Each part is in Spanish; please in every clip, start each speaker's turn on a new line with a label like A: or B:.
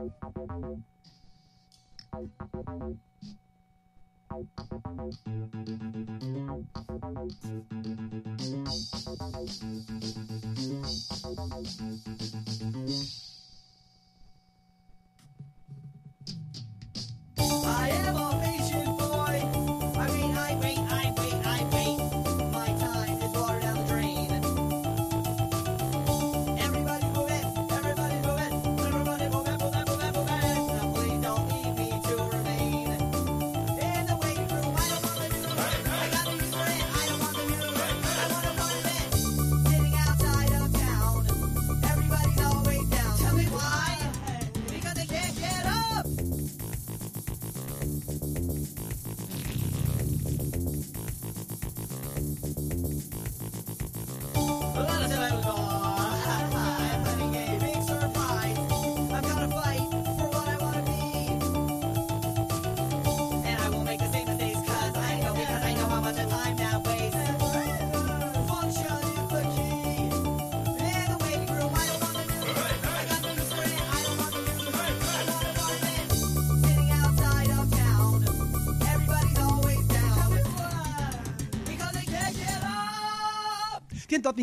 A: I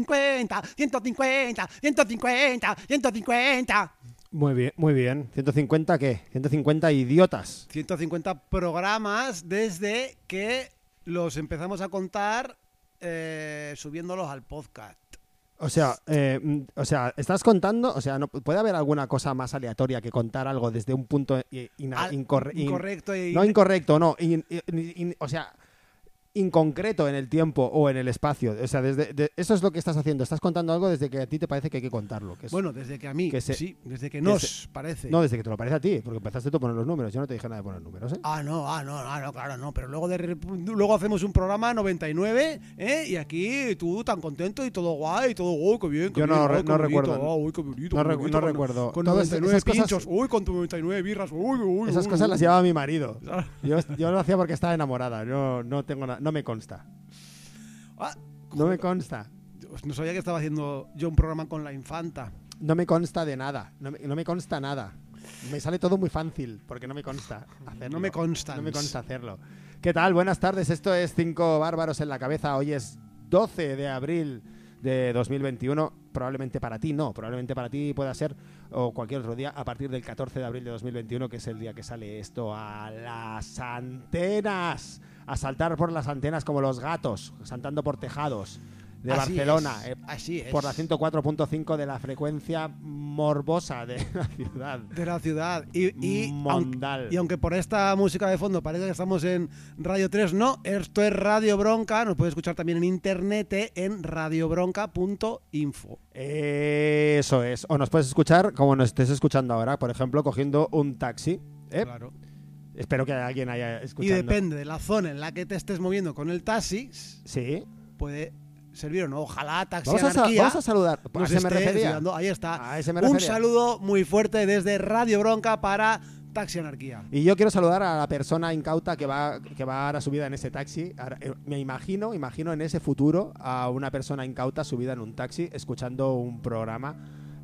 B: 150, 150, 150, 150.
C: Muy bien, muy bien. ¿150 qué? 150 idiotas.
B: 150 programas desde que los empezamos a contar eh, subiéndolos al podcast.
C: O sea, eh, mm, o sea, estás contando, o sea, no puede haber alguna cosa más aleatoria que contar algo desde un punto
B: Al-
C: incorre- in-
B: incorrecto y-
C: no incorrecto, no, o sea, inconcreto en el tiempo o en el espacio. O sea, desde de- eso es lo que estás haciendo. Estás contando algo desde que a ti te parece que hay que contarlo. Que es-
B: Bueno, desde que a mí,
C: que se-
B: sí, desde que nos parece.
C: no, desde que te lo parece a ti, porque empezaste tú a poner los números. Yo no te dije nada de poner números, ¿eh?
B: Ah, no, ah, no, ah, no, claro, no. Pero luego, de, luego hacemos un programa 99, ¿eh? Y aquí tú tan contento y todo guay, y todo, uy, qué bien, qué
C: Yo no re-
B: qué
C: no
B: bonito,
C: recuerdo.
B: uy, qué bonito,
C: No
B: bonito, con-
C: recuerdo.
B: Con
C: Todas
B: 99
C: esas cosas-
B: pinchos, uy, con tu 99 birras, uy, uy,
C: Esas
B: uy,
C: cosas
B: uy.
C: las llevaba mi marido. Yo, yo lo hacía porque estaba enamorada. Yo no tengo na- no me consta.
B: Ah,
C: No me consta.
B: no sabía que estaba haciendo yo un programa con la infanta.
C: No me consta de nada. No me, no me consta nada. Me sale todo muy fácil porque no me consta hacerlo.
B: No me consta.
C: No me consta hacerlo. ¿Qué tal? Buenas tardes. Esto es Cinco Bárbaros en la Cabeza. Hoy es 12 de abril de 2021. Probablemente para ti no. Probablemente para ti pueda ser o cualquier otro día a partir del 14 de abril de 2021, que es el día que sale esto a las antenas. A saltar por las antenas como los gatos, saltando por tejados de
B: Así
C: Barcelona.
B: es,
C: eh,
B: así es.
C: por la 104.5 de la frecuencia morbosa de la ciudad.
B: de la ciudad. Y, y,
C: Mondal.
B: aunque, y aunque por esta música de fondo parece que estamos en Radio 3, no, esto es Radio Bronca, nos puede escuchar también en internet eh, en radiobronca.info.
C: Eso es. O nos puedes escuchar como nos estés escuchando ahora, por ejemplo, cogiendo un taxi. ¿eh?
B: Claro.
C: Espero que alguien haya
B: Y
C: escuchado.
B: depende de la zona en la que te estés moviendo con el taxi,
C: Sí.
B: puede servir o no. Ojalá Taxi
C: Vamos a,
B: Anarquía
C: vamos a saludar. ¿A ese me refería?
B: Ahí está.
C: A ese me
B: Un saludo muy fuerte desde Radio Bronca para Taxi Anarquía.
C: Y yo quiero saludar a la persona incauta que va, que va ahora subida en ese taxi. Ahora, eh, me imagino, imagino en ese futuro a una persona incauta subida en un taxi escuchando un programa,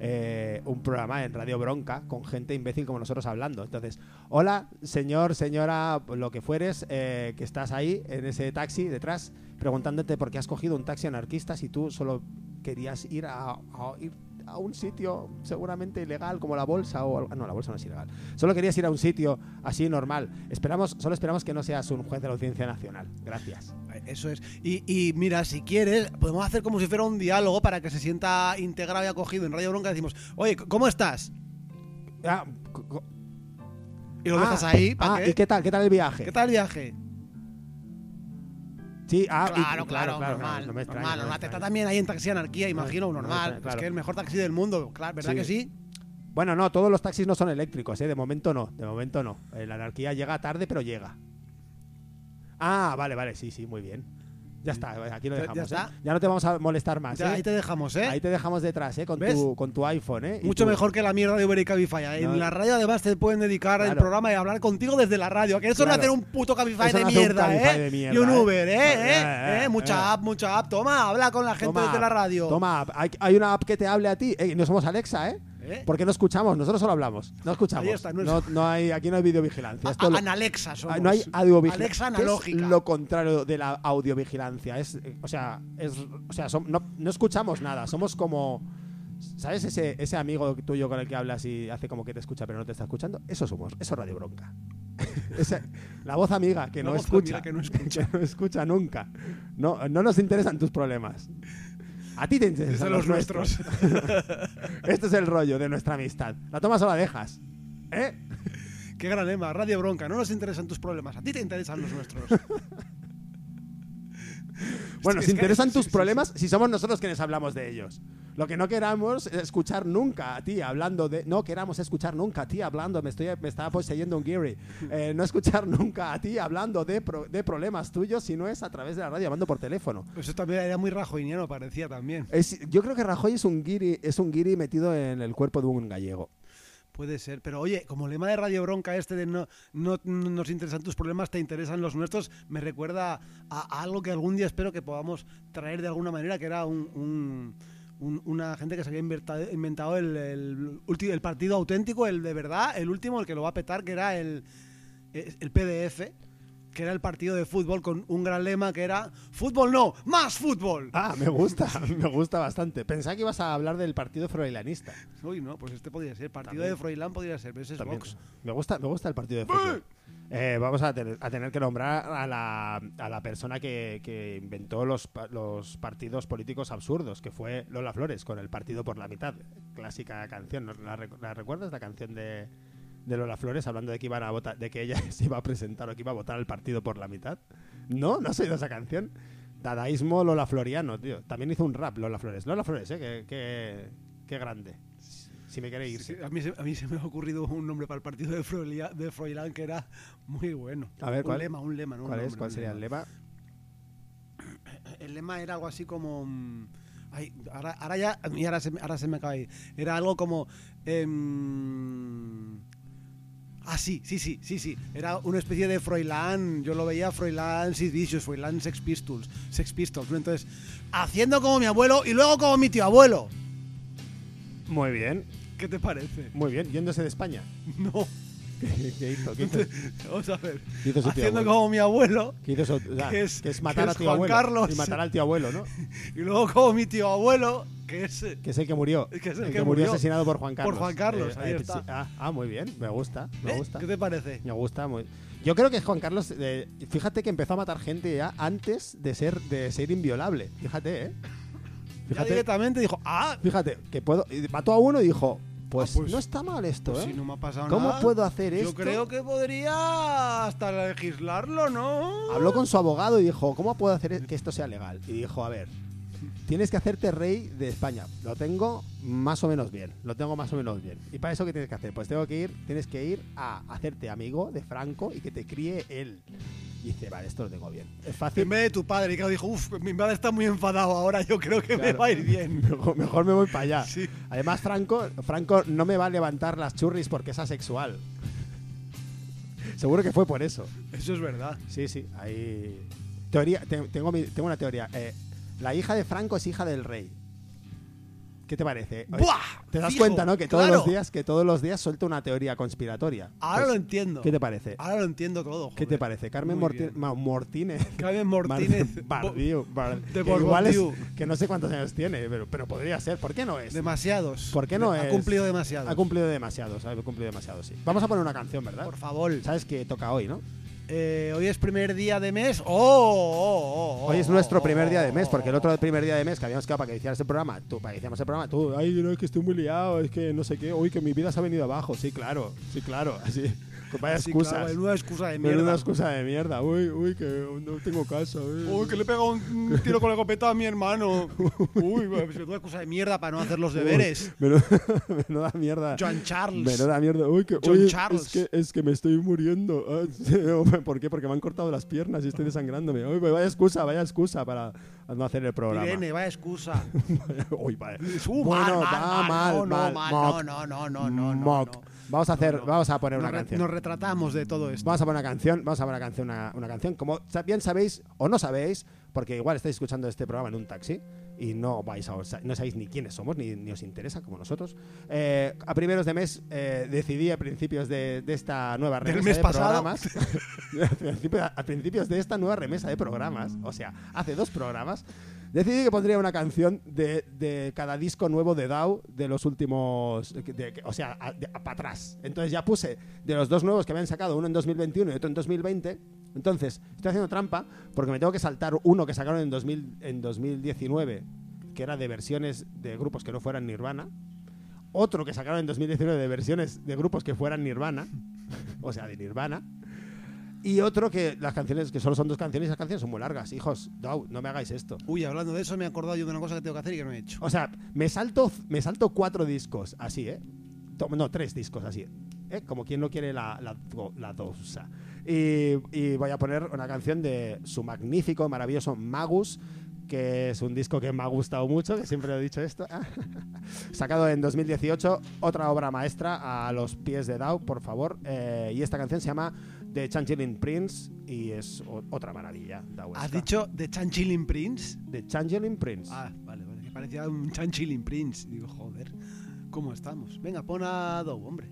C: eh, un programa en Radio Bronca con gente imbécil como nosotros hablando. Entonces, hola, señor, señora, lo que fueres, eh, que estás ahí en ese taxi detrás, preguntándote por qué has cogido un taxi anarquista si tú solo querías ir a, a- ir a un sitio seguramente ilegal como la bolsa o algo- ah, no la bolsa no es ilegal solo querías ir a un sitio así normal esperamos solo esperamos que no seas un juez de la audiencia nacional gracias
B: Eso es. Y, y mira, si quieres, podemos hacer como si fuera un diálogo para que se sienta integrado y acogido en Radio Bronca. Decimos, oye, ¿cómo estás?
C: Ah,
B: Y lo
C: ah,
B: dejas ahí. ¿pa'
C: ah,
B: qué?
C: y qué tal qué tal el viaje
B: ¿Qué tal el viaje?
C: Sí ah, y-
B: Claro, claro, normal.
C: no me extraña,
B: normal,
C: no me
B: normal. Está también ahí en Taxi Anarquía, imagino, normal. Es que el mejor taxi del mundo, claro, ¿verdad
C: Sí.
B: que sí?
C: bueno no todos los taxis no son eléctricos ¿eh? de momento no de momento no Eh, la anarquía llega tarde pero llega ah vale vale sí sí muy bien ya está aquí lo dejamos
B: ya
C: ¿eh? ya no te vamos a molestar más
B: Ya,
C: ¿eh?
B: ahí te dejamos, ¿eh?
C: Ahí te dejamos detrás, ¿eh? Con,
B: ¿Ves?
C: tu, con tu iPhone, ¿eh?
B: Mucho
C: tu-
B: mejor que la mierda de Uber y Cabify. En
C: No.
B: la radio además te pueden dedicar el
C: Claro.
B: programa y hablar contigo desde la radio. Que eso no
C: Claro.
B: hacer un puto Cabify de
C: no un
B: ¿eh?
C: de mierda,
B: y un
C: ¿eh?
B: Uber, ¿eh?
C: Eh,
B: ¿eh?
C: eh,
B: ¿eh? Mucha
C: eh.
B: app, mucha app. Toma, habla con la gente
C: Toma
B: desde la radio.
C: Toma, app. hay, hay una app que te hable a ti. Eh, no somos Alexa, ¿eh?
B: ¿Eh?
C: Porque no escuchamos, nosotros solo hablamos. No escuchamos.
B: Ahí está, no
C: no,
B: es-
C: no hay, aquí no hay videovigilancia. Esto lo-
B: Analexa somos.
C: Ah, no hay audiovigilancia.
B: Alexa
C: ¿Qué
B: analógica.
C: Es lo contrario de la audiovigilancia. Es, o sea, es, o sea som- no, no escuchamos nada. Somos como. ¿Sabes ese, ese amigo tuyo con el que hablas y hace como que te escucha pero no te está escuchando? Eso somos. Eso es Radio Bronca. Esa- la voz amiga que
B: La
C: no
B: voz
C: escucha.
B: amiga que no escucha.
C: que no escucha nunca. No, no nos interesan tus problemas. A ti te interesan los nuestros. este es el rollo de nuestra amistad. ¿La tomas o la dejas? ¿Eh?
B: Qué gran lema. Radio Bronca. No nos interesan tus problemas. A ti te interesan los nuestros.
C: Bueno,
B: que-
C: interesan tus problemas si somos nosotros quienes hablamos de ellos. Lo que no queramos es escuchar nunca a ti hablando de. No queramos escuchar nunca a ti hablando. Me, estoy, me está poseyendo un Geary. Eh, no escuchar nunca a ti hablando de, pro- de problemas tuyos si no es a través de la radio, llamando por teléfono.
B: Eso también era muy rajoiniano, parecía también.
C: Es- yo creo que Rajoy es un guiri, es un guiri metido en el cuerpo de un gallego.
B: Puede ser, pero oye, como lema de Radio Bronca este de no, no, no nos interesan tus problemas, te interesan los nuestros, me recuerda a, algo que algún día espero que podamos traer de alguna manera, que era un, un- un- una gente que se había inventado el, el, el partido auténtico, el de verdad, el último, el que lo va a petar, que era el, el PDF, que era el partido de fútbol con un gran lema que era fútbol no, más fútbol.
C: Ah, me gusta, me gusta bastante. Pensaba que ibas a hablar del partido froilanista.
B: Uy, no, pues este podría ser, partido
C: También.
B: de Froilán podría ser, pero ese es
C: También.
B: Vox.
C: Me gusta, me gusta el partido de fútbol. Eh, vamos a tener, a tener que nombrar a la, a la persona que, que inventó los, los partidos políticos absurdos, que fue Lola Flores, con el partido por la mitad. Clásica canción. ¿La, la recuerdas? La canción de, de Lola Flores hablando de que iban a votar, de que ella se iba a presentar o que iba a votar el partido por la mitad. ¿No? ¿No has oído esa canción? Dadaísmo Lola Floriano, tío. También hizo un rap Lola Flores. Lola Flores, ¿eh? Qué, qué- qué grande. Si me quiere irse.
B: Sí, a, mí se, a mí se me ha ocurrido un nombre para el partido de, Froilia- de Froilán que era muy bueno.
C: A ver,
B: un
C: ¿cuál?
B: lema, un lema, ¿no? Un
C: ¿Cuál es?
B: nombre,
C: ¿Cuál
B: un
C: sería el lema?
B: El lema era algo así como. mm, ay, ahora, ahora ya. y ahora se, me- ahora se me acaba de ir. Era algo como. em, ah, sí, sí, sí, sí, sí. Era una especie de Froilán. Yo lo veía Froilán Sid Vicious, Froilán Sex Pistols. Sex Pistols. Entonces, haciendo como mi abuelo y luego como mi tío abuelo.
C: Muy bien,
B: ¿Qué te parece?
C: muy bien. Yéndose de España.
B: No. Vamos a ver.
C: ¿Qué hizo su tío
B: Haciendo como mi abuelo
C: ¿Qué hizo su- ah,
B: que es-
C: que es matar
B: que
C: a
B: es
C: tío
B: Juan
C: abuelo
B: Carlos.
C: y matar al tío abuelo, ¿no?
B: y luego como mi tío abuelo, que es... eh,
C: Que es el que murió.
B: Que es el que
C: murió asesinado por Juan
B: Por
C: Carlos.
B: Juan Carlos, ahí
C: eh,
B: está.
C: sí. Ah, ah, muy bien. Me gusta, me
B: ¿eh?
C: gusta.
B: ¿Qué te parece?
C: Me gusta muy. Yo creo que Juan Carlos, eh, fíjate que empezó a matar gente ya antes de ser de ser inviolable. Fíjate, ¿eh?
B: Ya
C: Fíjate,
B: directamente dijo, ah,
C: fíjate que puedo. y Mató a uno y dijo, pues,
B: Ah, pues-
C: no está mal esto,
B: pues
C: ¿eh?
B: si no me ha pasado
C: ¿Cómo
B: nada.
C: puedo hacer
B: Yo
C: esto?
B: creo que podría hasta legislarlo, ¿no?
C: Habló con su abogado y dijo, ¿cómo puedo hacer que esto sea legal? Y dijo, a ver, tienes que hacerte rey de España. Lo tengo más o menos bien, lo tengo más o menos bien. ¿Y para eso qué tienes que hacer? Pues tengo que ir, tienes que ir a hacerte amigo de Franco y que te críe él. Y dice, vale, esto lo tengo bien. Es fácil.
B: En vez de tu padre, que dijo, uff, mi padre está muy enfadado ahora, yo creo que me va a ir bien.
C: Mejor, mejor me voy para allá.
B: Sí.
C: Además, Franco, Franco no me va a levantar las churris porque es asexual. Seguro que fue por eso.
B: Eso es verdad.
C: Sí, sí, ahí. Teoría, te- tengo, mi- tengo una teoría. Eh, la hija de Franco es hija del rey. ¿Qué te parece?
B: ¡Buah!
C: Te das
B: Fijo,
C: cuenta, ¿no? Que todos
B: claro.
C: los días, que todos los días suelta una teoría conspiratoria.
B: Ahora
C: Pues,
B: lo entiendo.
C: ¿Qué te parece?
B: Ahora lo entiendo todo.
C: ¿Qué te
B: joder.
C: parece? Carmen Morti-. Ma- Mortínez.
B: Carmen Martínez.
C: Bardiu, Bar-
B: de
C: que igual es, que no sé cuántos años tiene, pero, pero podría ser. ¿Por qué no es?
B: Demasiados.
C: ¿Por qué no
B: ha
C: es?
B: cumplido demasiado.
C: Ha cumplido demasiado. Ha cumplido demasiado, sí. Vamos a poner una canción, ¿verdad?
B: Por favor.
C: Sabes que toca hoy, ¿no?
B: Eh, hoy es primer día de mes. ¡Oh! oh, oh,
C: Hoy es
B: oh,
C: nuestro
B: oh,
C: primer día de
B: oh,
C: mes, porque el
B: oh,
C: otro primer día de mes que habíamos quedado para que hicieras el programa, tú, para que hiciéramos el programa, tú, ay, no, es que estoy muy liado, es que no sé qué, uy, que mi vida se ha venido abajo. Sí, claro, sí, claro, así. Pues vaya excusas.
B: claro, menuda excusa de mierda.
C: excusa de mierda. Uy, uy, que no tengo casa. Uy,
B: Uy, que le he pegado un tiro con la escopeta a mi hermano. Uy, pues menuda excusa de mierda para no hacer los deberes.
C: Menuda, menuda mierda.
B: John Charles.
C: Menuda mierda. Uy, que,
B: John
C: uy,
B: Charles.
C: Es, que, es que me estoy muriendo. Ah, ¿Por qué? Porque me han cortado las piernas y estoy desangrándome. Uy, pues vaya excusa, vaya excusa para no hacer el programa.
B: Irene, vaya excusa.
C: Uy, vale.
B: Uh,
C: Bueno,
B: mal,
C: va
B: mal,
C: mal,
B: no,
C: mal,
B: no, mal,
C: mock.
B: no, no, no, no, no,
C: Mock. Vamos a hacer,
B: No, no.
C: vamos a poner
B: Nos,
C: una canción.
B: nos retratamos de todo esto.
C: Vamos a poner una canción, vamos a poner una canción, una, una canción. Como bien sabéis o no sabéis, porque igual estáis escuchando este programa en un taxi, y no vais a no sabéis ni quiénes somos ni, ni os interesa como nosotros. Eh, a primeros de mes eh, decidí a principios de, de esta nueva
B: Del
C: remesa
B: mes
C: de
B: pasado.
C: programas a principios de esta nueva remesa de programas, o sea, hace dos programas, decidí que pondría una canción de, de cada disco nuevo de DAO de los últimos, de- o sea, para atrás. Entonces ya puse de los dos nuevos que habían sacado, uno en 2021 y otro en 2020. Entonces, estoy haciendo trampa porque me tengo que saltar uno que sacaron en, 2000, en 2019, que era de versiones de grupos que no fueran Nirvana. Otro que sacaron en 2019 de versiones de grupos que fueran Nirvana, o sea, de Nirvana. Y otro que las canciones, que solo son dos canciones, las canciones son muy largas. Hijos, Dau, no me hagáis esto.
B: Uy, hablando de eso, me he acordado yo de una cosa que tengo que hacer y que no he hecho.
C: O sea, me salto, me salto cuatro discos, así, ¿eh? No, tres discos, así. ¿eh? Como quien no quiere la, la, la dosa. Y, y voy a poner una canción de su magnífico, maravilloso Magus, que es un disco que me ha gustado mucho, que siempre he dicho esto. Sacado en 2018, otra obra maestra a los pies de Dao, por favor. Eh, y esta canción se llama The Changeling Prince y es otra maravilla.
B: ¿Has dicho The Chanchilling Prince?
C: The Changeling Prince.
B: Ah, vale, vale. Que parecía un Chanchilling Prince. Digo, joder, ¿cómo estamos? Venga, pon a Dow, hombre.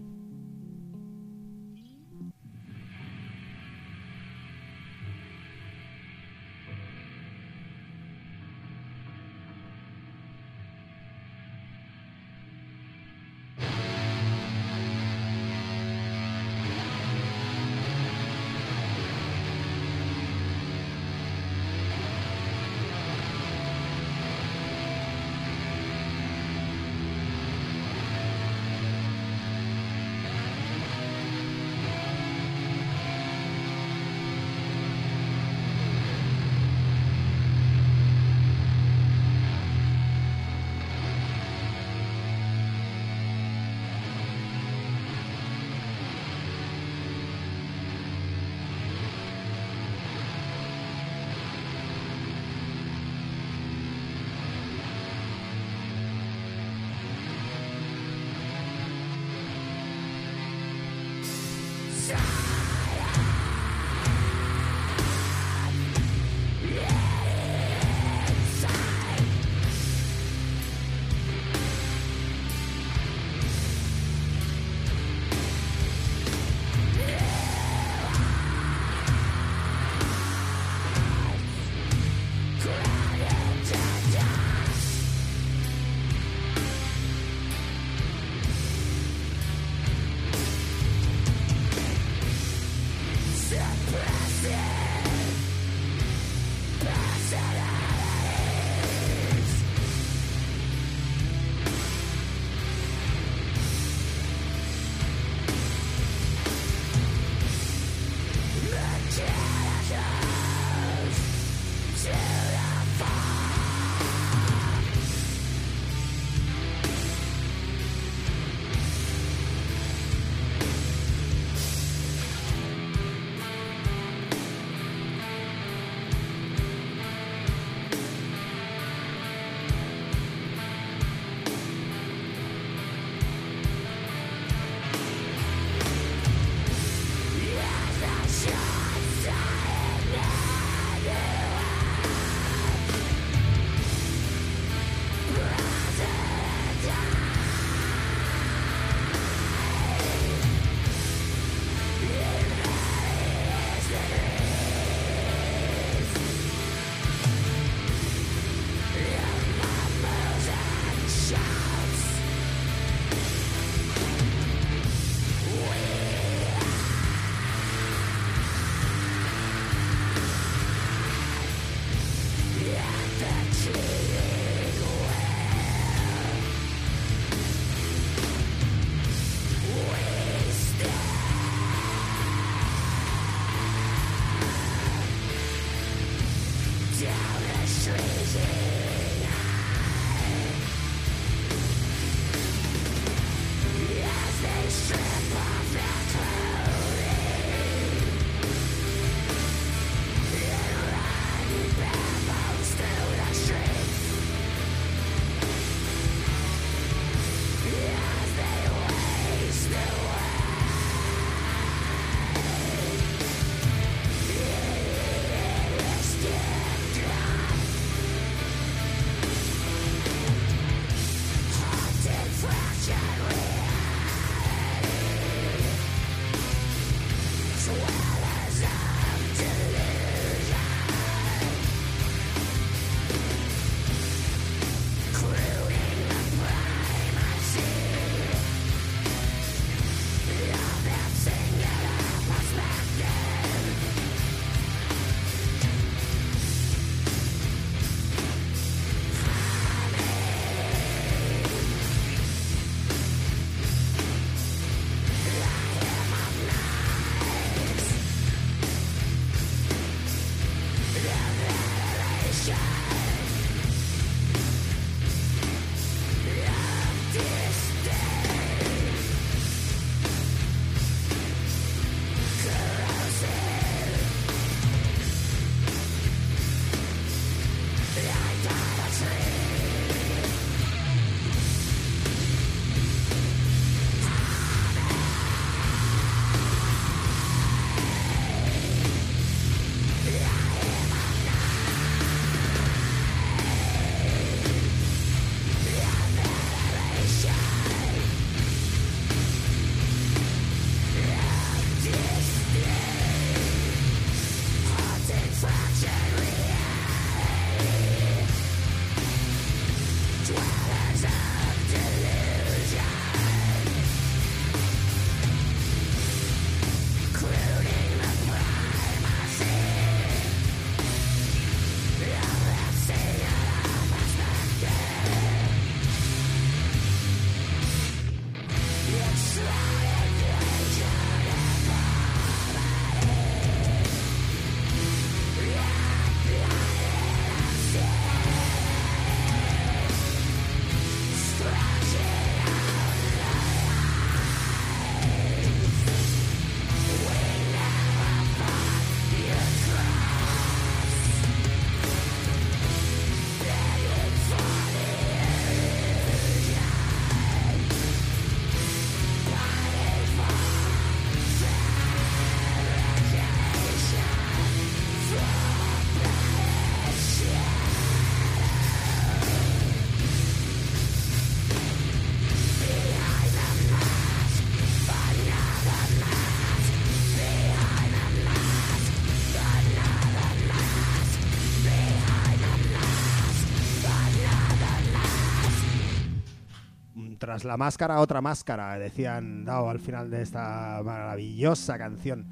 C: Tras la máscara, otra máscara, decían dado al final de esta maravillosa canción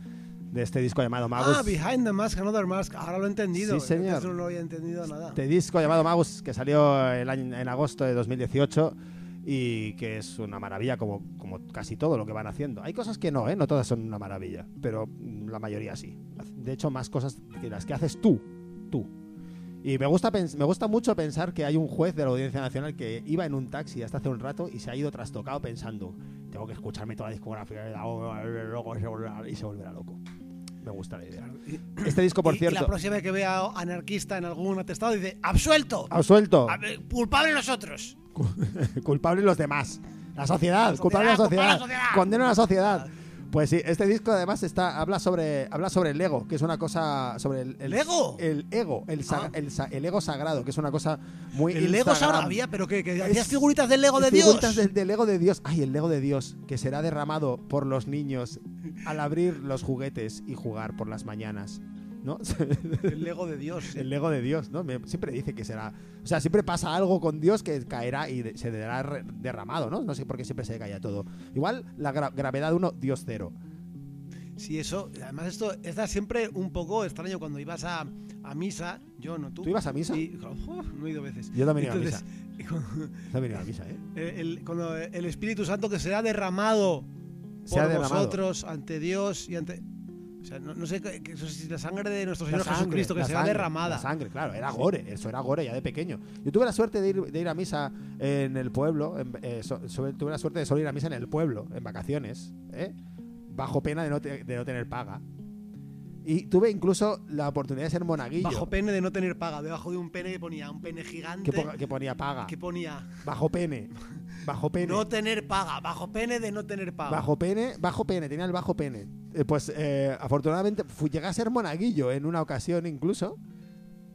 C: de este disco llamado Magus.
B: Ah, Behind the Mask, Another Mask. Ahora lo he entendido.
C: Sí, señor.
B: Antes no lo había entendido nada.
C: Este disco llamado Magus que salió el año- en agosto de 2018 y que es una maravilla como, como casi todo lo que van haciendo. Hay cosas que no, ¿eh? no todas son una maravilla, pero la mayoría sí. De hecho, más cosas que las que haces tú, tú. Y me gusta, me gusta mucho pensar que hay un juez de la Audiencia Nacional que iba en un taxi hasta hace un rato y se ha ido trastocado pensando, tengo que escucharme toda la discografía y se volverá- loco. Me gusta la idea. Este disco, por
B: Y- y
C: cierto,
B: la próxima vez que vea anarquista en algún atestado dice, ¡absuelto!
C: absuelto.
B: ¡Culpable nosotros!
C: culpables los demás. La sociedad,
B: La
C: culpable la
B: sociedad,
C: sociedad.
B: culpable la sociedad.
C: Condena a la sociedad. Pues sí, este disco además está, habla sobre habla sobre el ego, que es una cosa sobre el,
B: ¿El ego?
C: el ego, el, sa-
B: Ah.
C: el, ego sagrado, que es una cosa muy
B: El Lego
C: Instagram.
B: sabrá, había, pero que, que hacías figuritas del Lego de
C: Figuritas
B: Dios.
C: del, del ego de Dios. Ay, el ego de Dios, que será derramado por los niños al abrir los juguetes y jugar por las mañanas. ¿No?
B: El Lego de Dios. sí.
C: El Lego de Dios, ¿no? Me- siempre dice que será. O sea, siempre pasa algo con Dios que caerá y de- se dará derramado, ¿no? No sé por qué siempre se caía todo. Igual la gra- gravedad 1, Dios 0.
B: Sí, eso. Además, esto está siempre un poco extraño cuando ibas a, a misa. Yo, no tú.
C: ¿Tú ibas a misa?
B: Y, no he ido veces.
C: Yo también iba a
B: Entonces, y cuando-
C: Se ha venido a misa, ¿eh?
B: el, cuando el Espíritu Santo que será derramado
C: Se
B: por
C: ha derramado.
B: vosotros ante Dios y ante. Sea, no, no sé la sangre de nuestro Señor
C: sangre,
B: Jesucristo que será
C: sangre,
B: derramada.
C: La sangre, claro, era gore, eso era gore ya de pequeño. Yo tuve la suerte de ir, de ir a misa en el pueblo, en- eh, so- sobre- tuve la suerte de solo ir a misa en el pueblo, en vacaciones, ¿eh? bajo pena de no, te- de no tener paga. Y tuve incluso la oportunidad de ser monaguillo,
B: Bajo pene de no tener paga. Debajo de un pene que ponía un pene gigante
C: que, po- que ponía paga.
B: que ponía
C: Bajo pene, bajo pene.
B: no tener paga. Bajo pene de no tener paga.
C: Bajo pene, bajo pene, tenía el bajo pene. Eh, pues eh, afortunadamente fui, llegué a ser monaguillo en una ocasión incluso.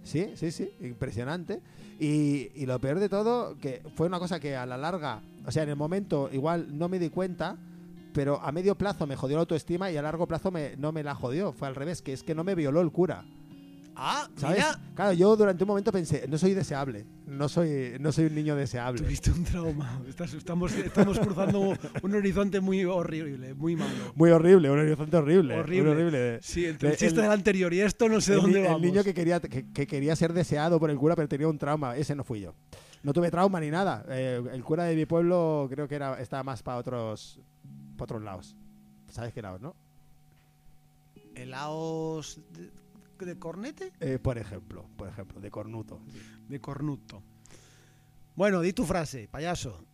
C: Sí, sí, sí, impresionante. Y, y lo peor de todo, que fue una cosa que a la larga, o sea, en el momento igual no me di cuenta, pero a medio plazo me jodió la autoestima y a largo plazo me, no me la jodió. Fue al revés, que es que no me violó el cura.
B: Ah,
C: ¿Sabes?
B: mira.
C: Claro, yo durante un momento pensé, no soy deseable, no soy, no soy un niño deseable.
B: Tuviste un trauma. Estás- estamos, estamos cruzando un horizonte muy horrible, muy malo.
C: Muy horrible, un horizonte horrible.
B: Horrible.
C: muy horrible.
B: Sí, entre el
C: El-
B: chiste del anterior y esto no sé
C: el,
B: dónde
C: el
B: vamos.
C: niño que quería, que, que quería ser deseado por el cura, pero tenía un trauma. Ese no fui yo. No tuve trauma ni nada. Eh, el cura de mi pueblo creo que era estaba más para otros, pa' otros lados. ¿Sabes qué lados, no?
B: Helaos de, cornete,
C: Eh, por ejemplo, por ejemplo, de cornuto.
B: de cornuto. Bueno, di tu frase, payaso.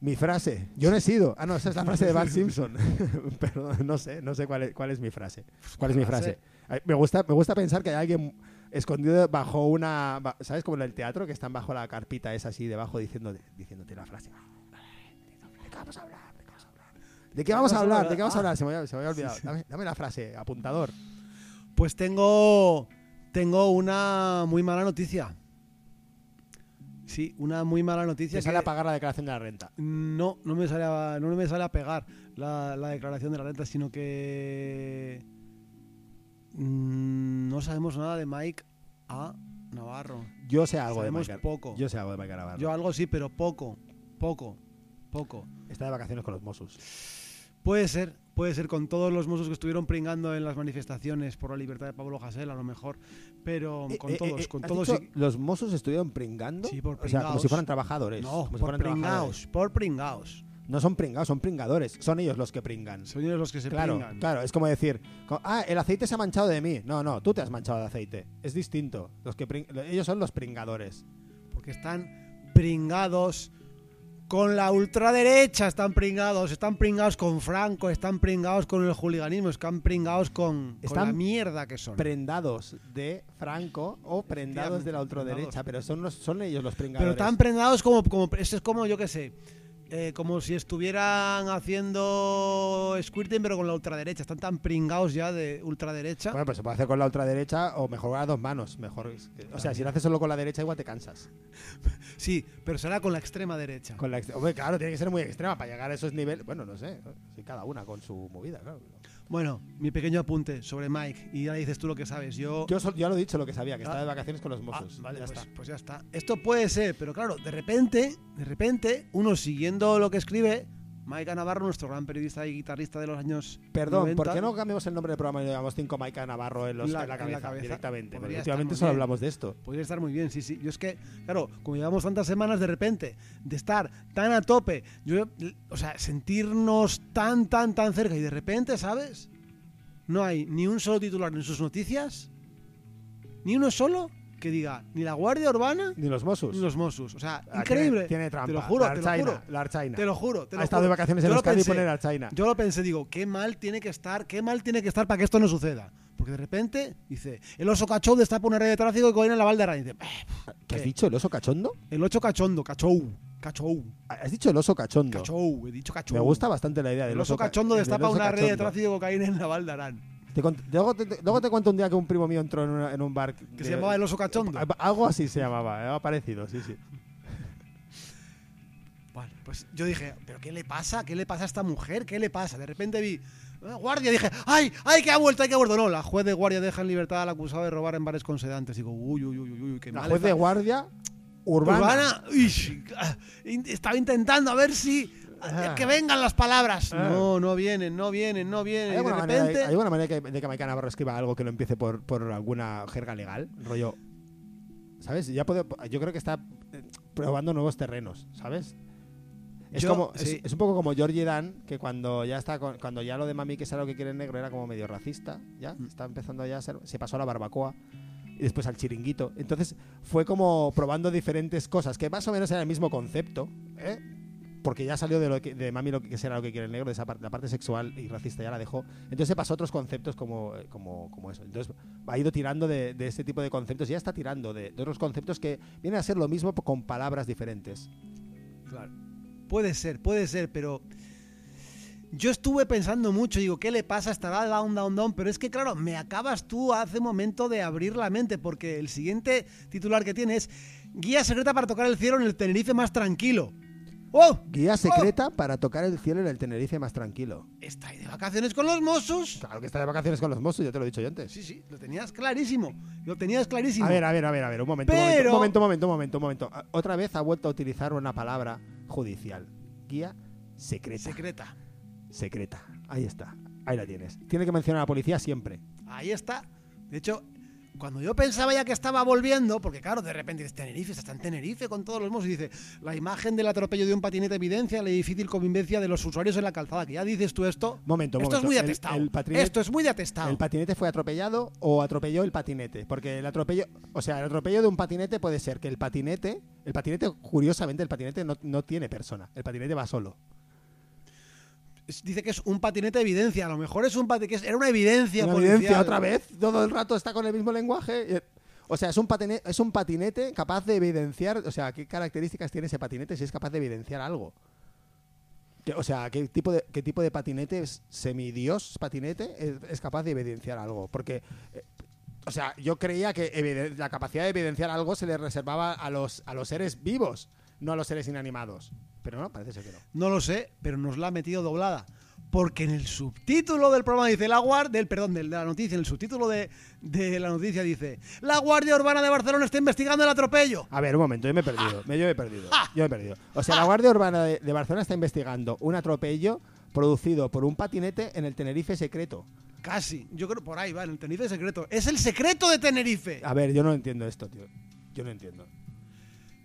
C: Mi frase. Yo no he sido. Ah, no, esa es la frase de Bart Simpson. pero no sé, no sé cuál es, cuál es mi frase. ¿Cuál es mi frase? Me gusta, me gusta pensar que hay alguien escondido bajo una. ¿Sabes? Como en el teatro, que están bajo la carpita esa así debajo diciéndote, diciéndote la frase. ¿De qué vamos a hablar? ¿De qué vamos a hablar? ¿De qué vamos a hablar? Se me había, se me había olvidado. Dame, dame la frase, apuntador.
B: Pues tengo, tengo una muy mala noticia. Sí, una muy mala noticia.
C: Se sale
B: que-
C: a pagar la declaración de la renta.
B: No, no me sale a, no me sale a pegar la, la declaración de la renta, sino que mm, no sabemos nada de Mike A. Navarro.
C: Yo sé algo
B: Sabemos
C: de Michael.
B: poco.
C: Yo sé algo de Michael Navarro.
B: Yo algo sí, pero poco, poco, poco.
C: Está de vacaciones con los Mossos.
B: Puede ser, puede ser con todos los mozos que estuvieron pringando en las manifestaciones por la libertad de Pablo Hasél, a lo mejor, pero
C: Eh,
B: con
C: eh,
B: todos,
C: eh,
B: con
C: ¿has
B: todos
C: dicho Los Mossos estuvieron pringando.
B: Sí, por
C: O sea, como
B: pringaos.
C: si fueran trabajadores.
B: No,
C: como si
B: por
C: fueran
B: pringaos, por pringaos.
C: No son pringados, son pringadores. Son ellos los que pringan.
B: Son ellos los que se
C: Claro,
B: pringan.
C: claro, es como decir, ah, el aceite se ha manchado de mí. No, no, tú te has manchado de aceite. Es distinto. Los que ellos son los pringadores.
B: Porque están pringados con la ultraderecha, están pringados, están pringados con Franco, están pringados con el juliganismo, están pringados con, con la mierda que son.
C: Prendados de Franco o prendados de la ultraderecha, pero son, los, son ellos los
B: Pero
C: pringadores.
B: están prendados como, como eso es como yo qué sé, eh, como si estuvieran haciendo squirting pero con la ultraderecha, están tan pringados ya de ultraderecha.
C: Bueno, pues se puede hacer con la ultraderecha o mejor a dos manos. Mejor, o sea, si lo haces solo con la derecha igual te cansas.
B: Sí, pero será con la extrema derecha.
C: Con la ext- Hombre, claro, tiene que ser muy extrema para llegar a esos niveles. Bueno, no sé, sí, cada una con su movida, claro.
B: Bueno, mi pequeño apunte sobre Mike. Y ya dices tú lo que sabes. Yo.
C: Yo, lo he dicho lo que sabía, que
B: Ah.
C: estaba de vacaciones con los
B: Ah,
C: mozos.
B: vale,
C: ya
B: pues,
C: está.
B: pues ya está. Esto puede ser, pero claro, de repente, de repente, uno siguiendo lo que escribe, Mike Navarro, nuestro gran periodista y guitarrista de los años.
C: Perdón,
B: 90,
C: ¿por qué no cambiamos el nombre del programa y le llamamos 5 Maika Navarro en, los-
B: La-
C: en la,
B: en la
C: cabeza,
B: cabeza.
C: directamente? Porque últimamente solo
B: bien.
C: hablamos de esto.
B: Podría estar muy bien, sí, sí. Yo es que, claro, como llevamos tantas semanas de repente, de estar tan a tope, yo, o sea, sentirnos tan, tan, tan cerca y de repente, ¿sabes? No hay ni un solo titular en sus noticias, ni uno solo que diga ni la Guardia Urbana
C: Ni los Mossos.
B: ni los Mossos. O sea,
C: Ah,
B: increíble.
C: Tiene, tiene trampa.
B: Te lo juro,
C: la
B: te lo
C: Archaina,
B: juro.
C: La Archaina.
B: Te lo juro, te
C: ha
B: lo
C: estado de
B: juro.
C: vacaciones
B: Yo
C: en Euskadi y pone la Archaina.
B: Yo lo pensé, digo, qué mal tiene que estar, qué mal tiene que estar para que esto no suceda. Porque de repente dice, el oso cachou destapa una red de tráfico que coordina en la Valderrama. Y dice, "Eh,
C: ¿Qué has
B: ¿Qué?
C: dicho? ¿El oso cachondo?
B: el ocho cachondo, cachou, cachou,
C: Has dicho el oso cachondo.
B: cachou, he dicho cachou.
C: Me gusta bastante la idea del
B: El oso
C: ca-
B: cachondo destapa
C: oso
B: una red de
C: cachondo.
B: tráfico de cocaína en la Valdarán.
C: Te luego, te, te- luego te cuento un día que un primo mío entró en, una- en un bar.
B: Que se llamaba el oso cachondo.
C: Algo así se llamaba, era parecido, sí, sí.
B: Vale, pues yo dije, ¿pero qué le pasa? ¿Qué le pasa a esta mujer? ¿Qué le pasa? De repente vi, "Eh, guardia, dije, ¡ay! ¡ay, que ha vuelto, ay, que ha vuelto! No, la juez de guardia deja en libertad al acusado de robar en bares con sedantes. Digo, uy, uy, uy, uy, uy, qué
C: La
B: mal
C: juez
B: está-
C: de guardia urbana.
B: Urbana, ah, estaba intentando a ver si
C: Ah.
B: que vengan las palabras.
C: Ah.
B: No, no vienen, no vienen, no
C: ¿Hay
B: vienen. Y de
C: alguna, manera,
B: repente,
C: ¿Hay alguna manera que- de que Maika Navarro escriba algo que no empiece por, por alguna jerga legal? Rollo. ¿Sabes? Ya puedo, yo creo que está eh, probando nuevos terrenos, ¿sabes? Es,
B: Yo-
C: como, es-
B: sí.
C: es, un poco como Georgie Dan, que cuando ya está con- cuando ya lo de mami que sabe lo que quiere el negro era como medio racista, ya
B: Mm.
C: está empezando ya a ser, se pasó a la barbacoa y después al chiringuito. Entonces fue como probando diferentes cosas que más o menos era el mismo concepto, ¿eh? Porque ya salió de, lo que, de mami lo que será lo que quiere el negro, de esa parte, la parte sexual y racista ya la dejó. Entonces se pasó a otros conceptos como, eh, eso. Entonces ha ido tirando de, de este tipo de conceptos, ya está tirando de, otros conceptos que vienen a ser lo mismo con palabras diferentes.
B: Claro. Puede ser, puede ser, pero yo estuve pensando mucho, digo, ¿qué le pasa? Estará down, down, down, pero es que claro, me acabas tú hace momento de abrir la mente, porque el siguiente titular que tiene es Guía secreta para tocar el cielo en el Tenerife más tranquilo. ¡Oh!
C: Guía secreta para tocar el cielo en el Tenerife más tranquilo.
B: ¿Está ahí de vacaciones con los mozos?
C: Claro que está de vacaciones con los mozos, ya te lo he dicho yo antes.
B: Sí, sí, lo tenías clarísimo. Lo tenías clarísimo.
C: A ver, a ver, a ver, a ver, un momento,
B: Pero-
C: un momento, un momento, un momento, un momento, un momento. Otra vez ha vuelto a utilizar una palabra judicial. Guía secreta.
B: Secreta.
C: secreta. Ahí está. Ahí la tienes. Tiene que mencionar a la policía siempre.
B: Ahí está. De hecho, cuando yo pensaba ya que estaba volviendo, porque claro, de repente dices Tenerife, está en Tenerife con todos los mozos, y dice, la imagen del atropello de un patinete evidencia la difícil convivencia de los usuarios en la calzada. Que ya dices tú esto.
C: Momento,
B: esto
C: momento.
B: es muy de
C: El-
B: atestado.
C: el patinete-
B: Esto es muy de atestado.
C: ¿El patinete fue atropellado o atropelló el patinete? Porque el atropello, o sea, el atropello de un patinete puede ser que el patinete, el patinete, curiosamente, el patinete no, no tiene persona. El patinete va solo.
B: Dice que es un patinete de evidencia. A lo mejor es un patinete. Era una evidencia
C: Una
B: policial.
C: evidencia otra vez, todo el rato está con el mismo lenguaje. O sea, es un, patinete, es un patinete capaz de evidenciar, o sea, ¿qué características tiene ese patinete si es capaz de evidenciar algo? O sea, ¿qué tipo de, qué tipo de patinete es semidios patinete es, es capaz de evidenciar algo? Porque, eh, o sea, yo creía que la capacidad de evidenciar algo se le reservaba a los, a los seres vivos, no a los seres inanimados. Pero no, parece ser que no.
B: No lo sé, pero nos la ha metido doblada. Porque en el subtítulo del programa dice la guardia, del perdón, del- de la noticia, en el subtítulo de, de la noticia dice La Guardia Urbana de Barcelona está investigando el atropello.
C: A ver, un momento, yo me he perdido. me- Yo me he perdido. Yo me he perdido. O sea, la Guardia Urbana de, de Barcelona está investigando un atropello producido por un patinete en el Tenerife secreto.
B: Casi, yo creo por ahí va, en el Tenerife secreto. Es el secreto de Tenerife.
C: A ver, yo no entiendo esto, tío. Yo no entiendo.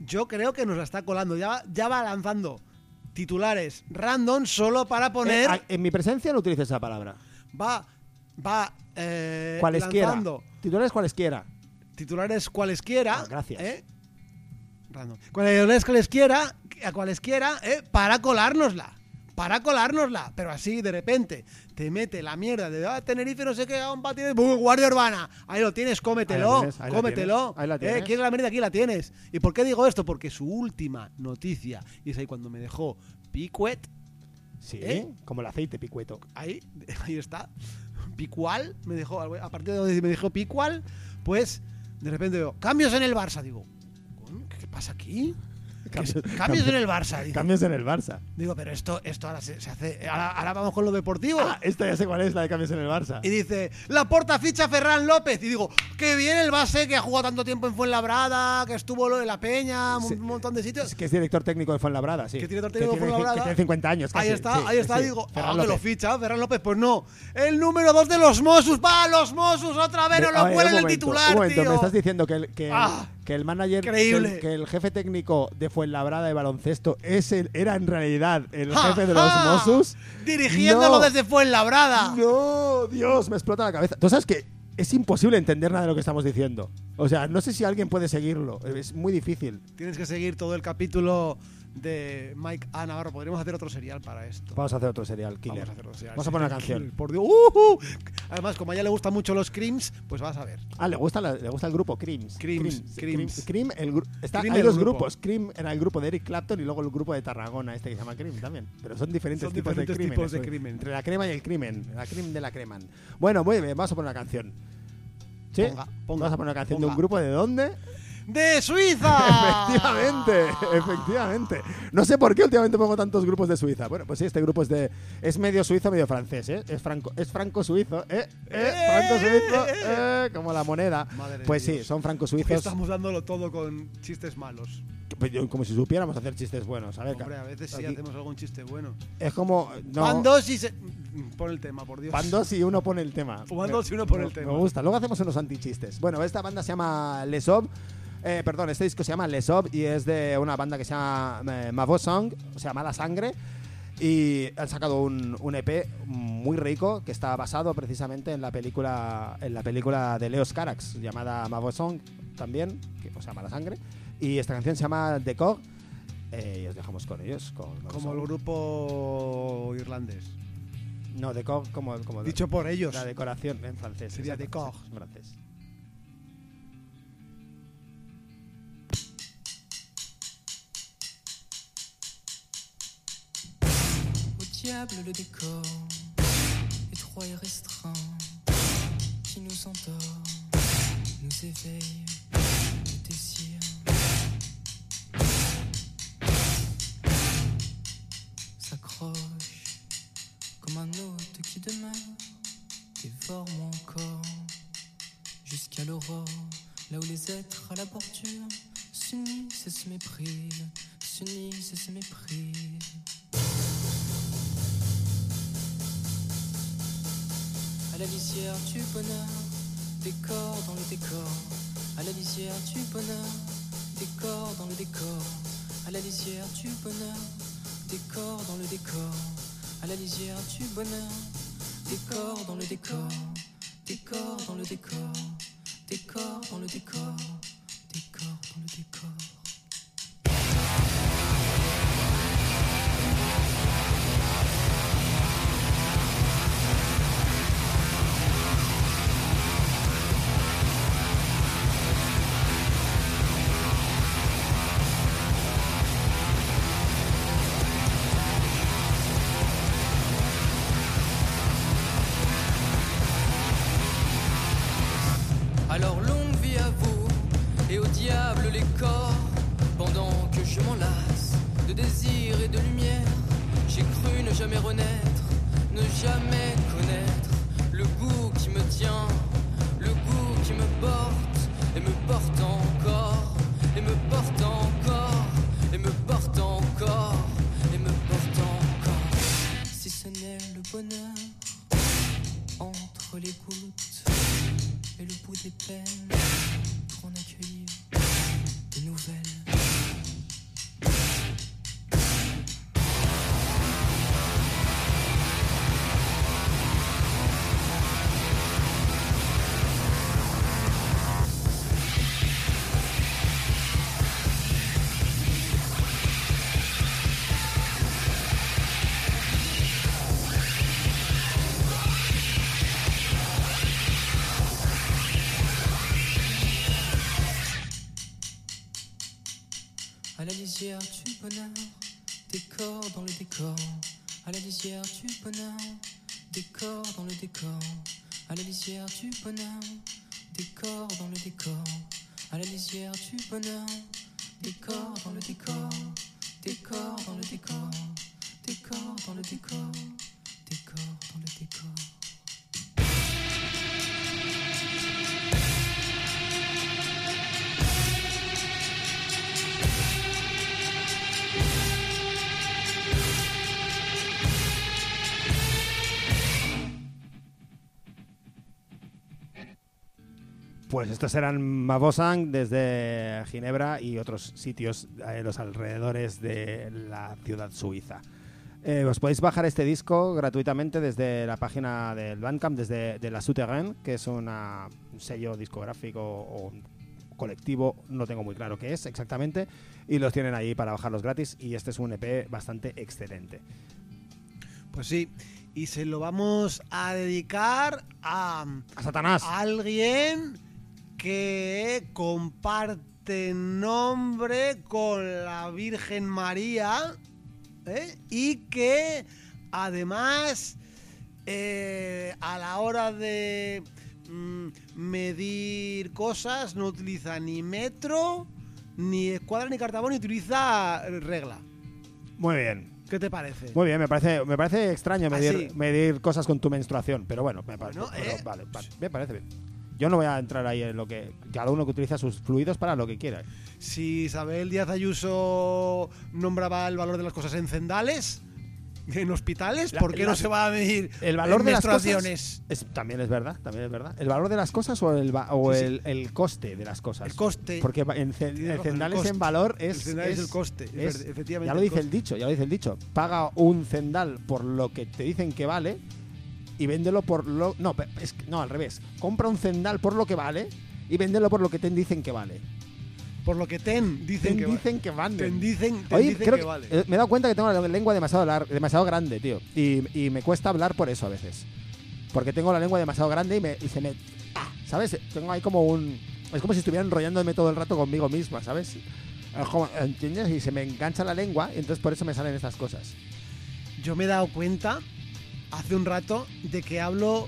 B: Yo creo que nos la está colando. Ya, ya va lanzando titulares random solo para poner.
C: Eh, a- en mi presencia no utilices esa palabra.
B: va, va eh,
C: Cualesquiera.
B: lanzando
C: Titulares cualesquiera.
B: titulares cualesquiera.
C: Ah, gracias.
B: ¿eh? Random. Cualesquiera, a cualesquiera, ¿eh? para colárnosla. Para colárnosla. Pero así, de repente, te mete la mierda de ah, Tenerife, no sé qué, a un patinete, ¡bum! Guardia Urbana. Ahí lo tienes, cómetelo.
C: Ahí la tienes, ahí la
B: cómetelo.
C: tienes, la
B: ¿eh?
C: tienes.
B: ¿Quieres la mierda? Aquí la tienes. ¿Y por qué digo esto? Porque su última noticia, y es ahí cuando me dejó Picuet,
C: Sí,
B: ¿Eh?
C: como el aceite picueto.
B: ahí, ahí está. Picual, me dejó, a partir de donde me dejó Picual, pues de repente veo cambios en el Barça. Digo, "Coño, ¿qué pasa aquí?
C: Cambios,
B: en el Barça. dice.
C: cambios en el Barça.
B: Digo, pero esto, esto ahora se, se hace. Ahora, ahora vamos con lo deportivo.
C: Ah, esta ya sé cuál es, la de cambios en el Barça.
B: Y dice, la porta ficha Ferran López. Y digo, qué bien el base que ha jugado tanto tiempo en Fuenlabrada, que estuvo lo de la Peña, un
C: Sí.
B: montón de sitios.
C: Es que es director técnico de Fuenlabrada, sí.
B: Que tiene director técnico de Fuenlabrada.
C: Que tiene 50 años casi.
B: Ahí está,
C: sí,
B: ahí está.
C: sí.
B: Digo,
C: Ferran
B: ah, que lo ficha, Ferran López. Pues no. El número dos de los Mossos. Va, los Mossos, otra vez, no lo
C: ver,
B: cuela
C: un
B: en el titular,
C: un momento,
B: tío.
C: me estás diciendo que
B: Ah,
C: que el manager, que el, que el jefe técnico de Fuenlabrada de baloncesto es el, era en realidad el
B: ¡Ja,
C: jefe de los
B: ja!
C: Mossos.
B: Dirigiéndolo
C: No.
B: desde Fuenlabrada.
C: No, Dios, me explota la cabeza. Tú sabes que es imposible entender nada de lo que estamos diciendo. O sea, no sé si alguien puede seguirlo. Es muy difícil.
B: Tienes que seguir todo el capítulo de Mike A. Navarro. Podríamos hacer otro serial para esto.
C: Vamos a hacer otro serial killer.
B: Vamos a hacer otro serial.
C: Vamos a poner una canción.
B: Por Dios. ¡Uh, uh! Además, como a ella le gustan mucho los crims, pues vas a ver.
C: Ah, le gusta, la- le gusta el grupo Crims.
B: Crims, Crims.
C: Cream, el gru- está-
B: Cream
C: hay dos
B: grupo.
C: grupos. Cream era el grupo de Eric Clapton y luego el grupo de Tarragona, este que se llama Cream también. Pero son diferentes
B: Son
C: tipos
B: diferentes
C: de crimen.
B: tipos de crimen.
C: Entre la crema y el crimen. La crimen de la creman. Bueno, muy bien, vamos a poner una canción. ¿Sí?
B: Ponga, ponga,
C: vamos a poner una canción de un grupo de dónde?
B: ¡De Suiza!
C: efectivamente, efectivamente. No sé por qué últimamente pongo tantos grupos de Suiza. Bueno, pues sí, este grupo es de es medio suizo, medio francés, ¿eh? Es franco, es franco suizo, ¿eh? ¿Eh? Franco suizo, ¿eh? Como la moneda.
B: Madre
C: Pues sí,
B: Dios.
C: son franco suizos.
B: estamos dándolo todo con chistes malos.
C: Como si supiéramos hacer chistes buenos, a ver.
B: Hombre, a veces sí
C: aquí-
B: hacemos algún chiste bueno.
C: Es como no,
B: Van dos y se... Pon el tema, por Dios.
C: van dos y uno pone el tema.
B: Van dos y uno pone el tema.
C: Me gusta. Luego hacemos unos antichistes. Bueno, esta banda se llama Les Ob. Eh, perdón, este disco se llama Les Ob y es de una banda que se llama eh, Mavo Song, o sea, Mala Sangre. Y han sacado un, un EP muy rico que está basado precisamente en la película en la película de Leos Carax llamada Mavo Song también, que, o sea, Mala Sangre. Y esta canción se llama Decor. Eh, y os dejamos con ellos. Con
B: Como el grupo irlandés.
C: No, Decor como, como
B: Dicho por ellos.
C: la decoración en francés.
B: Sería décor.
C: en francés.
D: Le décor, étroit et restreint, qui nous endort, nous éveille, nous désire. S'accroche comme un hôte qui demeure, dévore mon corps, jusqu'à l'aurore, là où les êtres à la bordure s'unissent et se méprisent, s'unissent et se méprisent. La lisière du bonheur, décor dans le décor. À la lisière du bonheur, décor dans le décor. À la lisière du bonheur, décor dans le décor. À la lisière du bonheur, décor dans le décor. Décor dans le décor. Décor dans le décor. Décor dans le décor. Lisière du bonheur, décor dans le décor. À la lisière du bonheur, décor dans le décor. À la lisière du bonheur, décor dans le décor. À la lisière du bonheur, Décor dans le décor, décor dans le décor, décor dans le décor, décor dans le décor.
C: Pues estos eran Mavosang desde Ginebra y otros sitios en los alrededores de la ciudad suiza. Eh, os podéis bajar este disco gratuitamente desde la página del Bandcamp, desde de la Souterrain, que es una- un sello discográfico o colectivo, no tengo muy claro qué es exactamente, y los tienen ahí para bajarlos gratis y este es un EP bastante excelente.
B: Pues sí. Y se lo vamos a dedicar a
C: ¡A Satanás!
B: alguien que comparte nombre con la Virgen María ¿eh? y que además eh, a la hora de mm, medir cosas no utiliza ni metro, ni escuadra, ni cartabón, ni utiliza regla.
C: Muy bien.
B: ¿Qué te parece?
C: Muy bien, me parece, me parece extraño medir, medir cosas con tu menstruación, pero bueno, me parece,
B: Bueno,
C: pero
B: ¿eh?
C: vale, vale, me parece bien. Yo no voy a entrar ahí en lo que. Cada uno que utiliza sus fluidos para lo que quiera.
B: Si Isabel Díaz Ayuso nombraba el valor de las cosas en cendales, en hospitales, ¿por qué
C: la-
B: no se va a medir
C: El valor
B: en
C: de las cosas. Es, también es verdad, también es verdad. ¿El valor de las cosas o el, o
B: Sí, sí.
C: el, el coste de las cosas?
B: El coste.
C: Porque en, en cendales en valor es.
B: El cendal es el coste, es
C: es-
B: efectivamente
C: Ya lo dice el dicho, ya lo dice el dicho. Paga un cendal por lo que te dicen que vale y véndelo por lo. No, es no, al revés. Compra un cendal por lo que vale y véndelo por lo que te dicen que vale.
B: Por lo que ten dicen que
C: dicen que valen.
B: ten dicen, ten
C: Oye,
B: dicen
C: creo
B: que
C: que-
B: vale.
C: eh, me he dado cuenta que tengo la lengua demasiado, lar- demasiado grande, tío. Y, y me cuesta hablar por eso a veces. Porque tengo la lengua demasiado grande y, me, y se me... ah, ¿Sabes? Tengo ahí como un... Es como si estuviera enrollándome todo el rato conmigo misma, ¿sabes? Es como- ¿Entiendes? Y se me engancha la lengua y entonces por eso me salen estas cosas.
B: Yo me he dado cuenta hace un rato de que hablo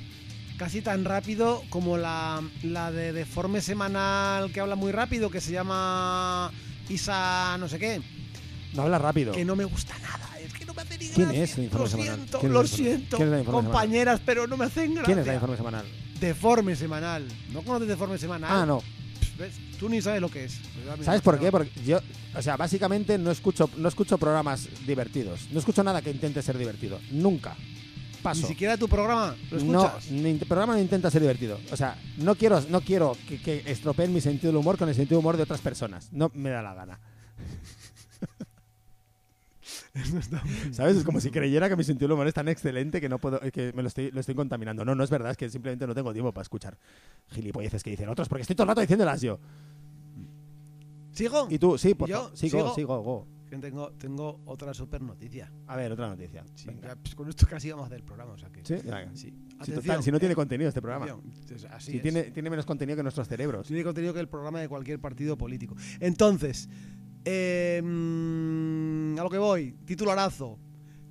B: casi tan rápido como la, la de Deforme Semanal que habla muy rápido, que se llama Isa no sé qué,
C: No hablas rápido.
B: que no me gusta nada. Es que no me hace ni
C: ¿Quién es el Informe
B: Lo
C: Semanal?
B: siento,
C: ¿Quién es
B: lo siento.
C: quién es Semanal?
B: compañeras, pero no me hacen gracia.
C: ¿Quién es la informe semanal?
B: Deforme Semanal. ¿No conoces Deforme Semanal?
C: Ah, no.
B: Tú ni sabes lo que es. Pues
C: ¿Sabes por qué? Porque yo, o sea, básicamente no escucho, no escucho programas divertidos. No escucho nada que intente ser divertido. Nunca. Paso.
B: Ni siquiera tu programa lo
C: No,
B: escuchas.
C: ni el programa no intenta ser divertido. O sea, no quiero, no quiero que, que estropeen mi sentido del humor con el sentido del humor de otras personas. No me da la gana. ¿Sabes? Es como si creyera que mi sentido del humor es tan excelente que no puedo, que me lo estoy, lo estoy contaminando. No, no es verdad, es que simplemente no tengo tiempo para escuchar gilipolleces que dicen otros, porque estoy todo el rato diciéndolas yo.
B: ¿Sigo?
C: Y tú, sí, por
B: ¿Yo?
C: Sigo,
B: ¿Sigo?
C: sigo, go.
B: Que tengo, tengo otra super noticia.
C: A ver, otra noticia.
B: Sí,
C: Venga.
B: ya, pues con esto casi vamos a hacer el programa. O sea que,
C: ¿Sí?
B: Sí.
C: Si,
B: Atención,
C: total, si no tiene
B: eh,
C: contenido este programa.
B: atención, entonces, así
C: Si
B: es.
C: tiene, tiene menos contenido que nuestros cerebros.
B: Tiene contenido que el programa de cualquier partido político. Entonces, eh, a lo que voy, titularazo.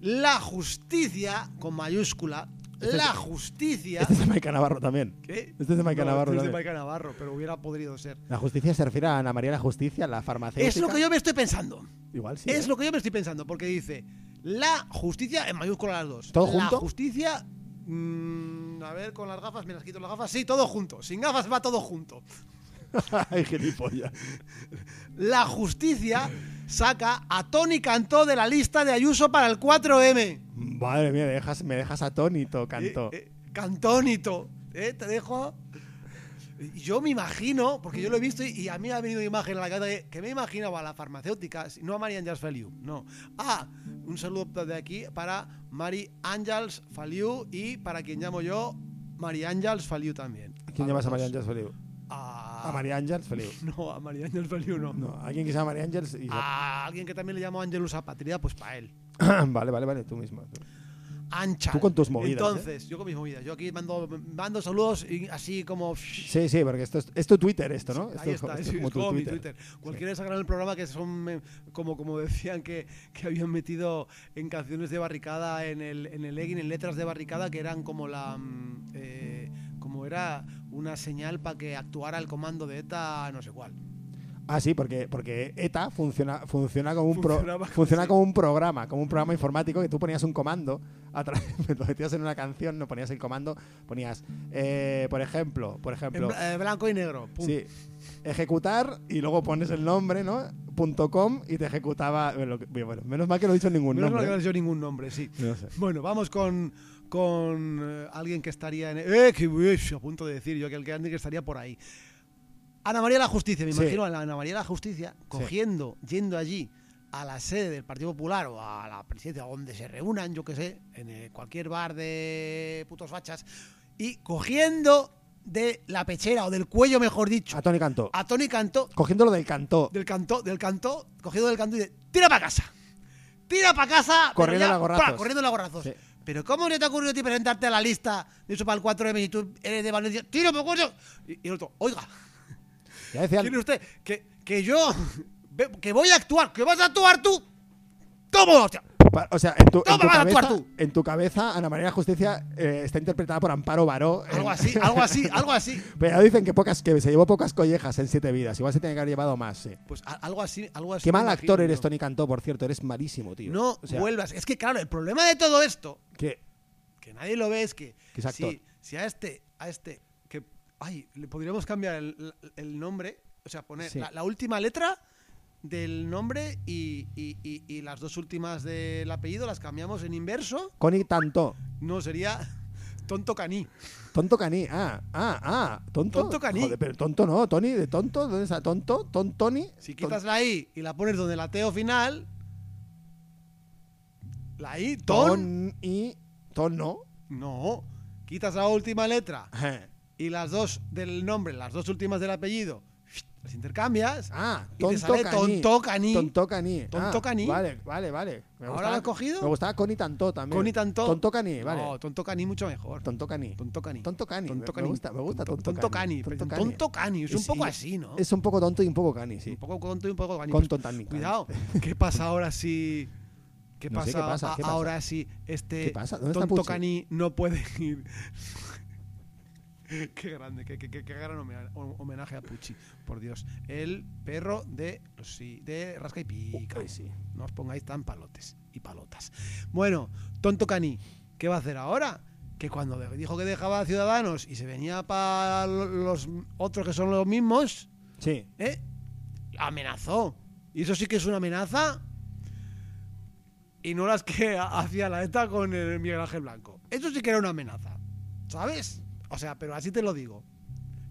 B: La justicia, con mayúscula,
C: Este
B: la
C: es-
B: justicia...
C: Este es de Maica Navarro también.
B: ¿Qué?
C: Este es de Maica
B: No,
C: Navarro
B: este es de. Maica Navarro, pero hubiera podido ser.
C: La justicia se refiere a Ana María la Justicia, la farmacéutica.
B: Es lo que yo me estoy pensando.
C: Igual sí.
B: Es
C: ¿eh?
B: lo que yo me estoy pensando, porque dice la justicia en mayúscula las dos.
C: ¿Todo
B: La
C: junto?
B: justicia. mm, a ver, con las gafas, me las quito las gafas. Sí, todo junto. Sin gafas va todo junto.
C: Ay, gilipollas.
B: La justicia saca a Tony Cantó de la lista de Ayuso para el 4M.
C: Madre mía, me dejas, me dejas atónito, Cantó.
B: Eh, eh, cantónito. ¿eh? Te dejo. Yo me imagino, porque yo lo he visto y, a mí me ha venido una imagen a la cabeza que, que me imaginaba a la farmacéutica, no a Mari Ángels Feliu, no. Ah, un saludo de aquí para Mari Ángels Feliu y para quien llamo yo, Mari Ángels Feliu también.
C: ¿A quién llamas a
B: dos.
C: Ángeles Feliu?
B: A,
C: A María Ángeles Feliu.
B: No, a Mari Ángels Feliu no.
C: No, alguien que se llama María Ángeles y...
B: A alguien que también le llamo Ángelus Apatria, pues para él.
C: vale, vale, vale, tú mismo.
B: Ancha.
C: Tú con tus movidas, ¿eh?
B: Entonces, yo con mis movidas. Yo aquí mando, mando saludos y así como.
C: Sí, sí, porque esto es, es tu Twitter esto, ¿no?
B: Ahí
C: Esto
B: está,
C: es
B: es,
C: como
B: es
C: tu
B: como mi
C: Twitter.
B: Twitter. Cualquiera sacará en el programa que son eh, como, como decían que, que habían metido en canciones de barricada en el, en el legging, en letras de barricada, que eran como la. mm, eh, como era una señal para que actuara el comando de ETA, no sé cuál.
C: Ah, sí, porque, porque ETA funciona, funciona, como un pro- funciona como un programa, como un programa informático que tú ponías un comando, a lo metías en una canción, no ponías el comando, ponías, eh, por ejemplo, por
B: En
C: ejemplo,
B: bla- eh, blanco y negro. pum.
C: sí, ejecutar y luego pones el nombre, ¿no? Punto .com y te ejecutaba, bueno, menos mal que no he dicho ningún
B: Menos mal
C: nombre.
B: que no les dio ningún nombre, sí.
C: No sé.
B: Bueno, vamos con, con eh, alguien que estaría en. ¡Eh! Que uy, a punto de decir yo que el que estaría por ahí. Ana María de la Justicia, me
C: Sí.
B: imagino a la Ana María de la Justicia cogiendo, yendo allí a la sede del Partido Popular o a la presidencia donde se reúnan, yo que sé, en eh, cualquier bar de putos fachas, y cogiendo de la pechera o del cuello, mejor dicho,
C: A Tony Cantó.
B: a Tony Cantó,
C: Cogiéndolo del cantó.
B: del cantó, del cantó, cogiendo del cantó y de tira para casa. Tira para casa.
C: Corriendo
B: ya,
C: a gorrazos.
B: corriendo a gorrazos.
C: Sí.
B: Pero ¿cómo no te ha ocurrido a ti presentarte a la lista de eso para el 4M y tú eres de Valencia? ¡Tira para! Y, y el otro, oiga,
C: Ya decía,
B: ¿quiere usted que, que yo, que voy a actuar, que vas a actuar tú? ¡Toma, hostia!
C: o sea, en tu, en tu cabeza, en tu cabeza, Ana María Justicia eh, está interpretada por Amparo Baró. en-
B: Algo así, algo así, algo así.
C: Pero dicen que pocas que se llevó pocas collejas en siete vidas. Igual se tiene que haber llevado más, sí.
B: Pues algo así, algo así.
C: Qué mal
B: imagino
C: actor eres. Tony Cantó, por cierto. Eres malísimo, tío.
B: No
C: O sea,
B: vuelvas. Es que, claro, el problema de todo esto
C: que
B: que nadie lo ve es que,
C: Que es actor.
B: si, si a este, a este, ay, le podríamos cambiar el, el nombre, o sea, poner
C: Sí.
B: la, la última letra del nombre y, y- y- y las dos últimas del apellido las cambiamos en inverso,
C: Connie Tantó.
B: no sería tonto caní.
C: Tonto Caní. Ah, ah, ah. Tonto.
B: Tonto Caní.
C: Joder, pero tonto no. Tony de tonto. ¿Dónde está? Tonto. Ton Tony.
B: Si quitas la I y la pones donde la T final, la I, ton,
C: Ton y. Ton no.
B: no, quitas la última letra. Y las dos del nombre, las dos últimas del apellido, las intercambias.
C: Ah,
B: Y te sale
C: Caní.
B: Tonto Caní.
C: Tonto Caní.
B: Tonto
C: Ah. Vale, vale, vale. Me
B: ¿Ahora
C: gustaba-
B: lo has cogido?
C: Me gustaba Connie Tantó también.
B: Tantó.
C: Tonto Caní, vale.
B: No, tonto caní mucho mejor.
C: Tonto Caní.
B: Tonto caní.
C: Tonto Cani,
B: Tonto
C: me- gusta- me gusta
B: Tonto,
C: Cani. Tonto Cani.
B: Es un poco así, ¿no?
C: Es un poco tonto y un poco cani, sí.
B: un poco tonto y un poco cani.
C: Con Tontani,
B: Cuidado. ¿Qué pasa ahora si... ¿Qué
C: No
B: pasa, ahora si este
C: ¿Qué pasa? ¿Dónde está
B: tonto
C: Pucci?
B: cani no puede ir? qué grande, qué, qué- qué- qué gran homena- homenaje a Pucci, por Dios. El perro de, sí, de Rasca y Pica.
C: Sí.
B: No os pongáis tan palotes y palotas. Bueno, tonto Cani, ¿qué va a hacer ahora? Que cuando dijo que dejaba a Ciudadanos y se venía para los otros que son los mismos,
C: Sí.
B: ¿eh? amenazó. Y eso sí que es una amenaza. Y no las que ha- hacía la ETA con el Miguel Ángel Blanco. Eso sí que era una amenaza. ¿Sabes? O sea, pero así te lo digo.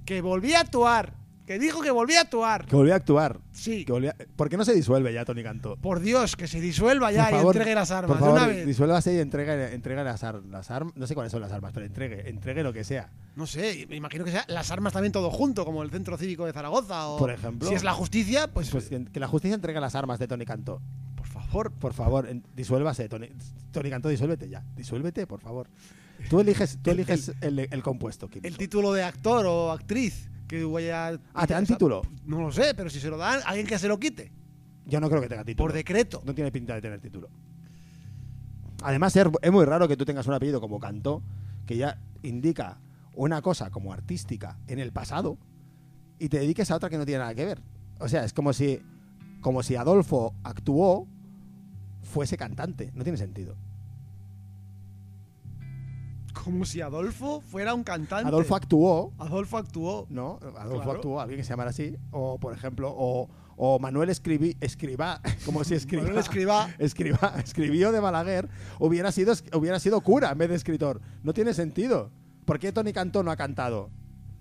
B: Que volvía a actuar. Que dijo que volvía a actuar.
C: Que volvió a actuar.
B: Sí.
C: Que volvía- ¿Por qué no se disuelve ya Tony Cantó?
B: Por Dios, que se disuelva ya
C: Por
B: y
C: favor,
B: entregue las armas
C: Por
B: de
C: favor,
B: una vez.
C: disuélvase y entregue, entregue las, ar- las armas. No sé cuáles son las armas, pero entregue, entregue lo que sea.
B: No sé, me imagino que sea las armas también todo junto, como el Centro Cívico de Zaragoza. O,
C: Por ejemplo.
B: Si es la justicia, pues,
C: Pues que, la justicia entregue las armas de Tony Cantó.
B: por favor.
C: Por favor, disuélvase, Tony. Tony Cantó, disuélvete ya. Disuélvete, por favor. Tú eliges, tú
B: El-
C: eliges el, el compuesto. químico.
B: El título de actor o actriz que vaya.
C: Ah, ¿te dan título?
B: No lo sé, pero si se lo dan, alguien que se lo quite.
C: Yo no creo que tenga título.
B: Por decreto.
C: No tiene pinta de tener título. Además, es, es muy raro que tú tengas un apellido como Cantó, que ya indica una cosa como artística en el pasado, y te dediques a otra que no tiene nada que ver. O sea, es como si, como si Adolfo actuó, fuese cantante. No tiene sentido.
B: Como si Adolfo fuera un cantante.
C: Adolfo actuó,
B: Adolfo actuó.
C: ¿no? Adolfo
B: Claro.
C: actuó, alguien que se llamara así. O, por ejemplo, o, o Manuel Escribí, Escribá, como si escriba.
B: Manuel Escribá.
C: escriba, escribió de Balaguer, hubiera sido, hubiera sido cura en vez de escritor. No tiene sentido. ¿Por qué Tony Cantó no ha cantado?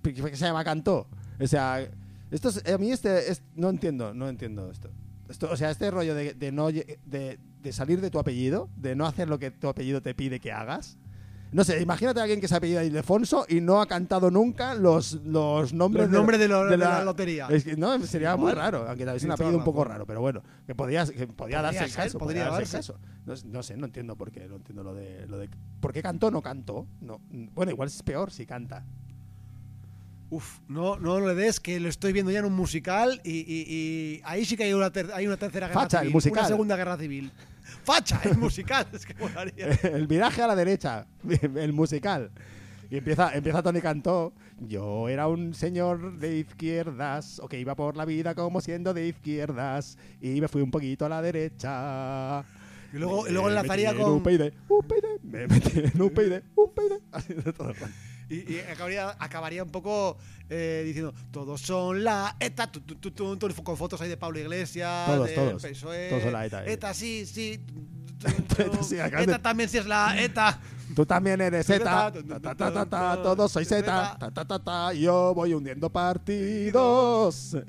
C: ¿Por qué se llama Cantó? O sea, esto es- a mí este, es- no entiendo, no entiendo esto. esto o sea, este rollo de, de no de, de salir de tu apellido, de no hacer lo que tu apellido te pide que hagas. No sé, imagínate a alguien que se apellida Ildefonso y no ha cantado nunca los, los nombres,
B: Los nombres de, lo- de la, lotería.
C: es que, no, sería muy raro, aunque tal vez es un apellido un poco raro, pero bueno, que podía, que podía darse el caso.
B: podría
C: darse el caso. No, no sé, no entiendo por qué, no entiendo lo de, lo de... ¿Por qué cantó no cantó? No, bueno, igual es peor si canta.
B: Uf, no, no le des que lo estoy viendo ya en un musical y, y- y ahí sí que hay una, ter- hay una tercera guerra
C: Facha, el
B: civil.
C: musical.
B: Una segunda guerra civil. Facha, el musical. Es que molaría.
C: el viraje a la derecha, el musical. Y empieza, empieza Tony Cantó. Yo era un señor de izquierdas, o que iba por la vida como siendo de izquierdas, y me fui un poquito a la derecha.
B: Y luego, y luego enlazaría con.
C: UPyD, me metí en UPyD, UPyD. Así de todo el rato.
B: Y, y acabaría, acabaría un poco eh, diciendo: Todos son la ETA, tu, tu, tu, con fotos ahí de Pablo Iglesias,
C: Todos,
B: de
C: todos.
B: PSOE,
C: Todos son la ETA, eh.
B: ETA, sí, sí.
C: ETA, sí,
B: también sí es la ETA.
C: Tú también eres
B: Zeta,
C: Z, todos sois Z, yo voy hundiendo partidos.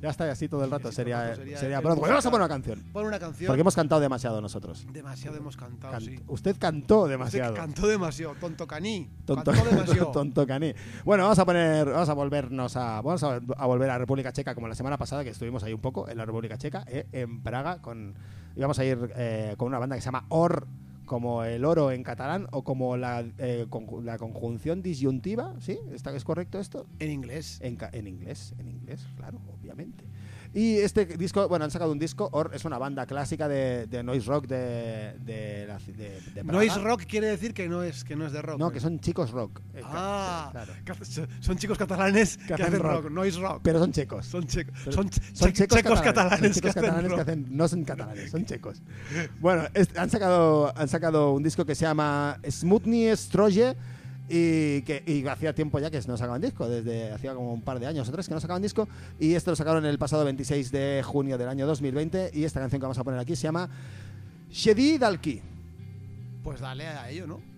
C: Ya está, y así todo el rato. Sería,
B: sería
C: Broadway. Vamos a poner una canción.
B: Pon una canción.
C: Porque hemos cantado demasiado nosotros.
B: Demasiado hemos cantado, sí.
C: Usted cantó demasiado.
B: Cantó demasiado. Tonto caní.
C: Tonto,
B: Cantó demasiado.
C: tonto caní. Bueno, vamos a poner, vamos a volvernos a, vamos a, a volver a República Checa como la semana pasada que estuvimos ahí un poco en la República Checa, eh, en Praga, con, íbamos a ir eh, con una banda que se llama Or, como el oro en catalán o como la, eh, conju- la conjunción disyuntiva, ¿sí? ¿Está, ¿Es correcto esto?
B: En inglés.
C: En, en inglés, en inglés, claro, obviamente. Y este disco, bueno, han sacado un disco, Or es una banda clásica de, de noise rock de, de, la ci- de, de Praga.
B: Noise rock quiere decir que no es, que no es de rock.
C: No, que son chicos rock. Eh,
B: Ah,
C: claro.
B: son chicos catalanes que,
C: hacen
B: hacen
C: rock.
B: rock. Noise rock.
C: Pero son checos.
B: son checos.
C: Pero
B: Son,
C: Son
B: che-
C: checos,
B: catalanes,
C: son checos
B: que,
C: catalanes que hacen, no son catalanes, son checos. Bueno, es- han sacado han sacado un disco que se llama Smutny Stroje y que hacía tiempo ya que no sacaban disco, desde hacía como un par de años o tres que no sacaban disco y esto lo sacaron el pasado 26 de junio del año 2020 y esta canción que vamos a poner aquí se llama Shedi Dalki.
B: Pues dale a ello, ¿no?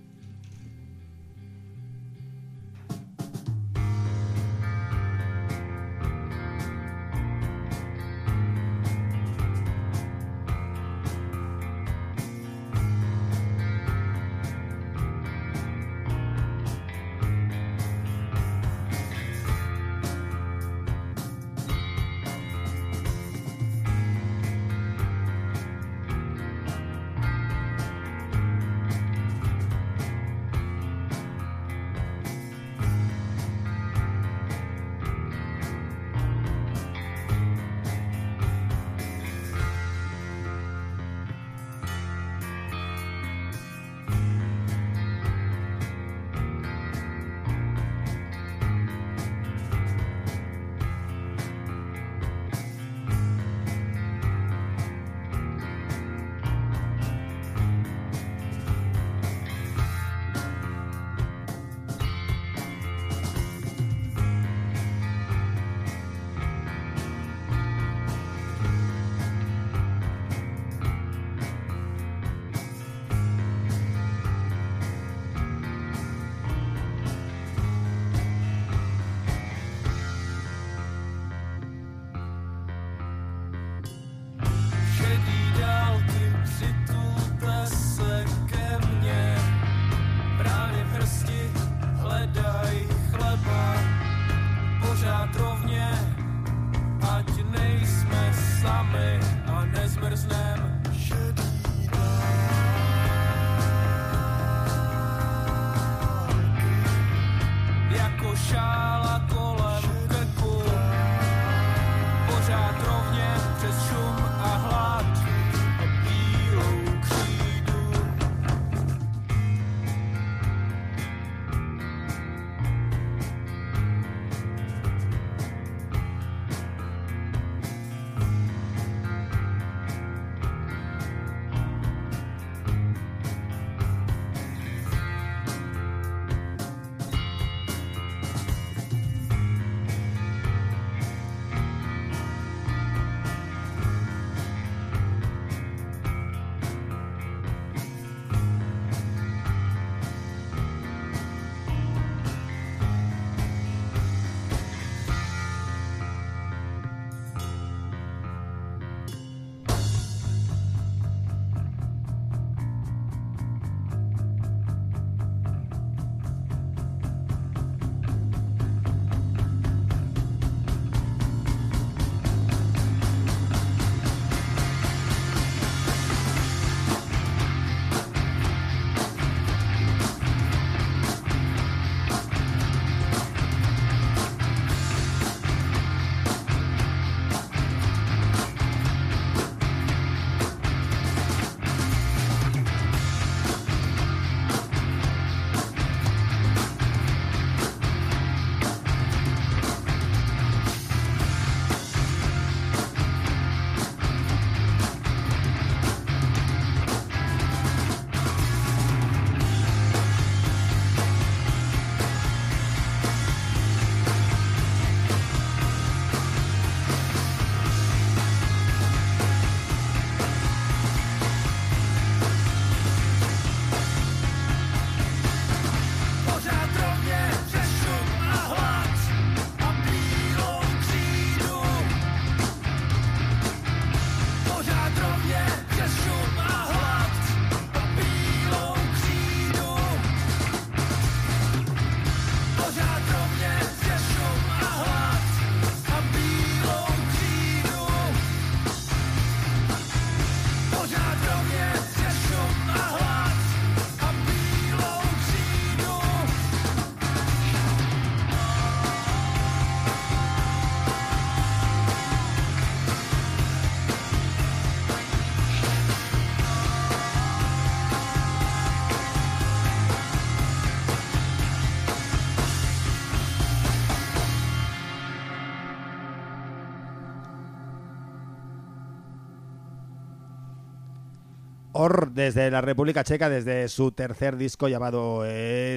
C: Desde la República Checa, desde su tercer disco llamado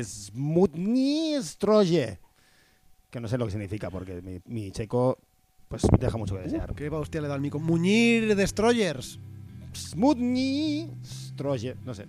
C: Smutni Stroje. Que no sé lo que significa, porque mi, mi checo pues deja mucho que desear.
B: ¿Qué hostia le da al mico? Muñir Destroyers.
C: Smutni Stroje. No sé.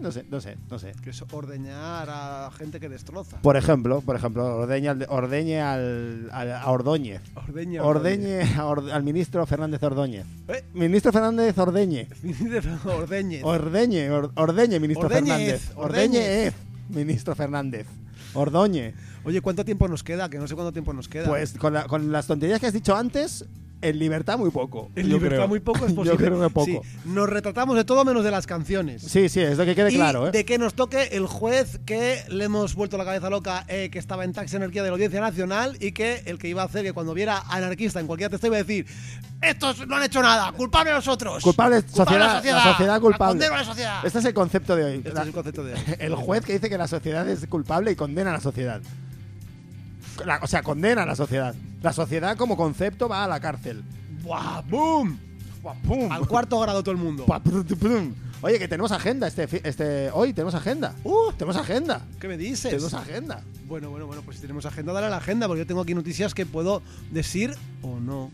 C: No sé, no sé, no sé.
B: Que es ordeñar a gente que destroza.
C: Por ejemplo, por ejemplo, ordeñe al, ordeñe al, al- a Ordóñez.
B: Ordeña.
C: Ordeñe a al ministro Fernández Ordóñez.
B: Eh.
C: Ministro Fernández Ordeñe.
B: Ordeñez.
C: Ordeñe, or- ordeñe, ministro Fernández.
B: Ordéñez.
C: Ordeñez, ministro Fernández. Ordoñe.
B: Oye, ¿cuánto tiempo nos queda? Que no sé cuánto tiempo nos queda.
C: Pues con, la- con las tonterías que has dicho antes, en libertad muy poco.
B: en
C: yo
B: libertad
C: creo.
B: muy poco es
C: Yo
B: posible.
C: creo que poco.
B: Sí, nos retratamos de todo menos de las canciones.
C: Sí, sí, es lo que quede
B: y
C: claro, ¿eh?
B: de que nos toque el juez que le hemos vuelto la cabeza loca, eh, que estaba en taxi anarquía de la Audiencia Nacional y que el que iba a hacer que cuando viera anarquista en cualquier texto iba a decir: Estos no han hecho nada, culpable nosotros.
C: Culpable,
B: Culpable
C: sociedad,
B: la sociedad,
C: la sociedad culpable.
B: a la sociedad.
C: Este es el concepto de hoy.
B: Este es el concepto de hoy.
C: el juez que dice que la sociedad es culpable y condena a la sociedad. La- o sea, condena a la sociedad. La sociedad como concepto va a la cárcel.
B: ¡Buah! ¡Boom!
C: Buah, ¡pum!
B: Al cuarto grado todo el mundo.
C: Buah. Oye, que tenemos agenda este, este hoy, tenemos agenda.
B: Uh,
C: Tenemos agenda.
B: ¿Qué me dices?
C: Tenemos agenda.
B: Bueno, bueno, bueno, pues si tenemos agenda, dale a la agenda, porque yo tengo aquí noticias que puedo decir o no.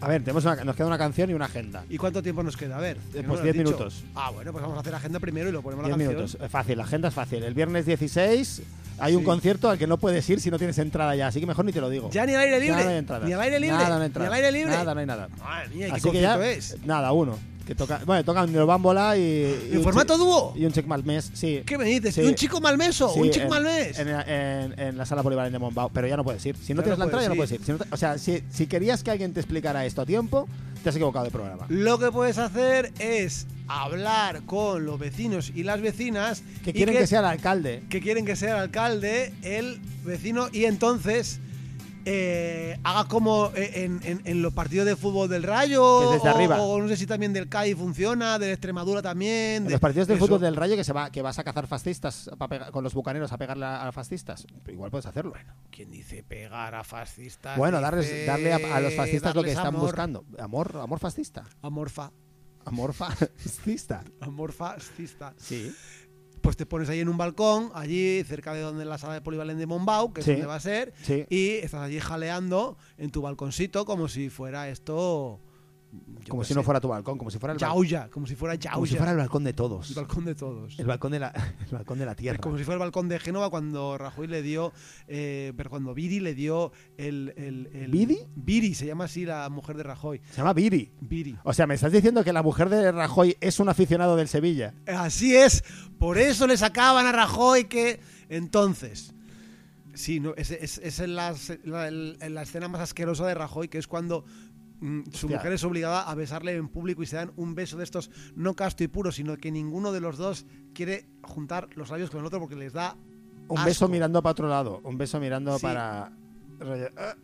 C: A ver, tenemos una- nos queda una canción y una agenda.
B: ¿Y cuánto tiempo nos queda? A ver. que
C: Eh,
B: no
C: pues
B: lo has
C: 10
B: dicho.
C: minutos.
B: Ah, bueno, pues vamos a hacer agenda primero y lo ponemos la
C: 10
B: canción.
C: minutos. Fácil, la agenda es fácil. El viernes 16 hay un concierto al que no puedes ir si no tienes entrada ya, así que mejor ni te lo digo.
B: ¿Ya ni al aire
C: Ya
B: libre?
C: no hay entradas.
B: ¿Ni al aire libre?
C: Nada, no hay
B: ¿Ni al aire libre?
C: Nada, no hay nada.
B: Madre mía, ¿y ¿qué
C: Así que ya,
B: es?
C: nada, uno. Que toca, bueno, toca un bámbola y, y
B: ¿En formato dúo?
C: Y un check malmés, sí.
B: ¿Qué me dices?
C: Sí.
B: ¿Y un chico malmeso?
C: Sí,
B: ¿Un chico
C: en-
B: malmes?
C: En, en- en la sala polivalente de Mombao, pero ya no puedes ir. Si no
B: Ya
C: tienes
B: no
C: la entrada, ya no
B: puedes
C: puedes ir. Si no te- o sea, si, si querías que alguien te explicara esto a tiempo, te has equivocado de programa.
B: Lo que puedes hacer es hablar con los vecinos y las vecinas
C: Que quieren que, sea el alcalde.
B: que quieren que sea el alcalde, el vecino, y entonces eh, haga como eh, en, en- en los partidos de fútbol del Rayo,
C: Que desde
B: o,
C: arriba.
B: o no sé si también del CAI funciona, de Extremadura también.
C: En
B: de-
C: los partidos de
B: eso.
C: fútbol del Rayo que se va que vas a cazar fascistas pa pega- con los bucaneros a pegarle a, a fascistas. Igual puedes hacerlo.
B: ¿Quién dice pegar a fascistas?
C: Bueno, darles, darle a, a los fascistas lo que están
B: amor.
C: buscando. Amor, amor fascista.
B: Amorfa.
C: Amor fascista.
B: Amor fascista.
C: Sí.
B: Pues te pones ahí en un balcón, allí cerca de donde la sala de polivalente de Mombau, que
C: Sí.
B: es donde va a ser,
C: Sí.
B: y estás allí jaleando en tu balconcito como si fuera esto.
C: Como si no fuera tu balcón, como si fuera el,
B: Yauya, como si fuera Yauya.
C: como si fuera el balcón de todos.
B: el balcón de todos.
C: El balcón de la, el balcón de la tierra.
B: Como si fuera el balcón de Génova cuando Rajoy le dio, eh, pero cuando Viri le dio el, el, el-
C: ¿Viri?
B: Viri, se llama así la mujer de Rajoy.
C: Se llama Viri.
B: Viri.
C: O sea, me estás diciendo que la mujer de Rajoy es un aficionado del Sevilla.
B: Así es, por eso le sacaban a Rajoy que entonces. Sí, no, es, es, es en, la, la- en la escena más asquerosa de Rajoy, que es cuando su
C: Hostia.
B: mujer es obligada a besarle en público y se dan un beso de estos no casto y puro, sino que ninguno de los dos quiere juntar los labios con el otro porque les da
C: Un
B: Asco.
C: beso mirando para otro lado. Un beso mirando
B: Sí.
C: para. rollo, "Ah".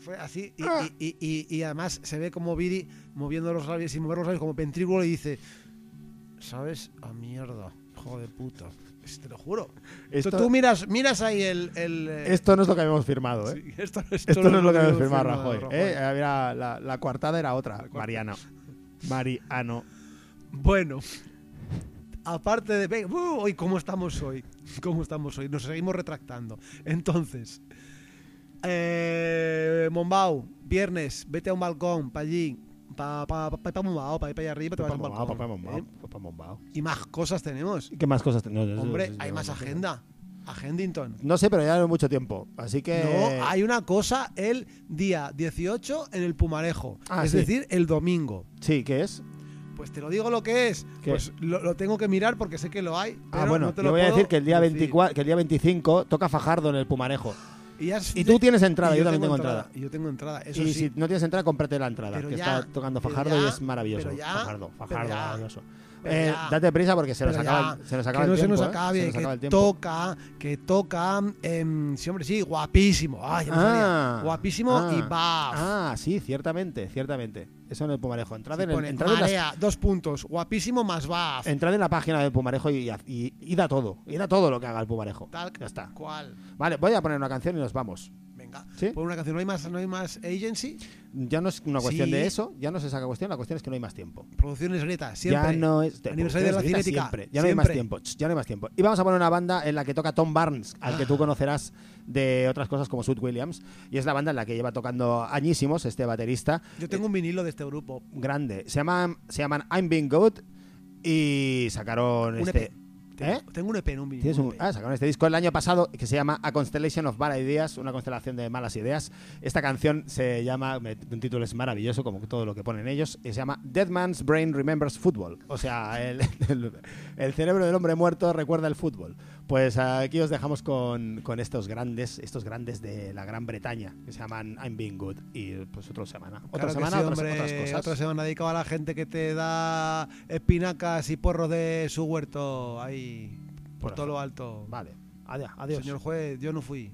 B: Fue así. Y, y- y- y- y además se ve como Viri moviendo los labios y mover los labios como ventrículo y dice: ¿Sabes? A mierda, hijo de puta. Es- Te lo juro.
C: Esto,
B: Tú, tú miras, miras ahí el. el, eh,
C: esto no es lo que habíamos firmado, ¿eh?
B: sí, esto,
C: Esto no es lo que habíamos firmado
B: firmado,
C: Rajoy. ¿eh? Había la, la coartada era otra.
B: cuarta.
C: Mariano. Mariano.
B: Bueno, aparte de. ve- ¡Uh! hoy, ¿cómo estamos hoy? ¿Cómo estamos hoy? Nos seguimos retractando. Entonces, eh, Mombau, viernes, vete a un balcón, para allí. Para pa, pa, pa Mombau, para ir para allá arriba, te vas a
C: Papá papá Mombao,
B: ¿eh?
C: papá.
B: Y más cosas tenemos.
C: ¿Qué más cosas tenemos?
B: Hombre, hay más agenda. Agendington.
C: No sé, pero ya no hay mucho tiempo. Así que.
B: No, hay una cosa el día 18 en el Pumarejo.
C: Ah,
B: es
C: sí.
B: decir, el domingo.
C: Sí, ¿qué es?
B: Pues te lo digo lo que es.
C: ¿Qué?
B: Pues lo, lo tengo que mirar porque sé que lo hay.
C: Ah, bueno,
B: no te lo
C: voy a decir que el día,
B: decir.
C: 24, que el día 25 toca Fajardo en el Pumarejo.
B: Y, has-
C: Y tú tienes entrada, yo también tengo entrada.
B: Y yo tengo entrada. Eso
C: y
B: sí.
C: si no tienes entrada, cómprate la entrada,
B: Pero
C: que
B: ya,
C: está tocando Fajardo y es maravilloso.
B: ya,
C: Fajardo, Fajardo, maravilloso. Eh, date prisa porque se nos acaba, se nos acaba
B: que
C: el tiempo.
B: se nos acabe,
C: Se nos
B: que
C: acaba el tiempo.
B: toca, que toca, em, sí, hombre, sí, guapísimo. Ay, salía. guapísimo y
C: ah,
B: baf.
C: Ah, sí, ciertamente, ciertamente. Eso en el Pumarejo. Entrad,
B: Sí,
C: en, el- entrad en las-
B: dos puntos, guapísimo más baf.
C: entrad en la página del Pumarejo y, y, y da todo. Y da todo lo que haga el Pumarejo.
B: Tal
C: ya está.
B: cual.
C: Vale, voy a poner una canción y nos vamos.
B: Venga. saca.
C: ¿Sí?
B: Por una canción, no hay más, no hay más agency.
C: Ya no es una cuestión
B: Sí.
C: de eso, ya no es esa cuestión, la cuestión es que no hay más tiempo.
B: Producciones Greta, siempre.
C: Ya no es
B: Aniversario de la
C: Greta siempre. Ya no hay más tiempo. Ya no hay más tiempo. Y vamos a poner una banda en la que toca Tom Barnes, al que
B: Ah.
C: tú conocerás de otras cosas como Sweet Williams. Y es la banda en la que lleva tocando añísimos este baterista.
B: Yo tengo un vinilo de este grupo.
C: grande. Se llaman, se llaman I'm Being Good y sacaron
B: Un
C: este.
B: EP. Tengo,
C: ¿Eh?
B: tengo un EP en un vinilo.
C: Un-
B: EP.
C: ah, sacaron este disco el año pasado que se llama A Constellation of Bad Ideas, una constelación de malas ideas. Esta canción se llama, un título es maravilloso, como todo lo que ponen ellos, y se llama Dead Man's Brain Remembers Football. O sea, el, el- el cerebro del hombre muerto recuerda el fútbol. Pues aquí os dejamos con, con estos grandes, estos grandes de la Gran Bretaña, que se llaman I'm Being Good. Y pues otra semana. Otra
B: Claro
C: semana,
B: sí,
C: otras,
B: hombre,
C: otras cosas.
B: Otra semana dedicado a la gente que te da espinacas y porros de su huerto ahí por,
C: Por
B: todo lo alto.
C: Vale. Adiós. Adiós.
B: Señor juez, yo no fui.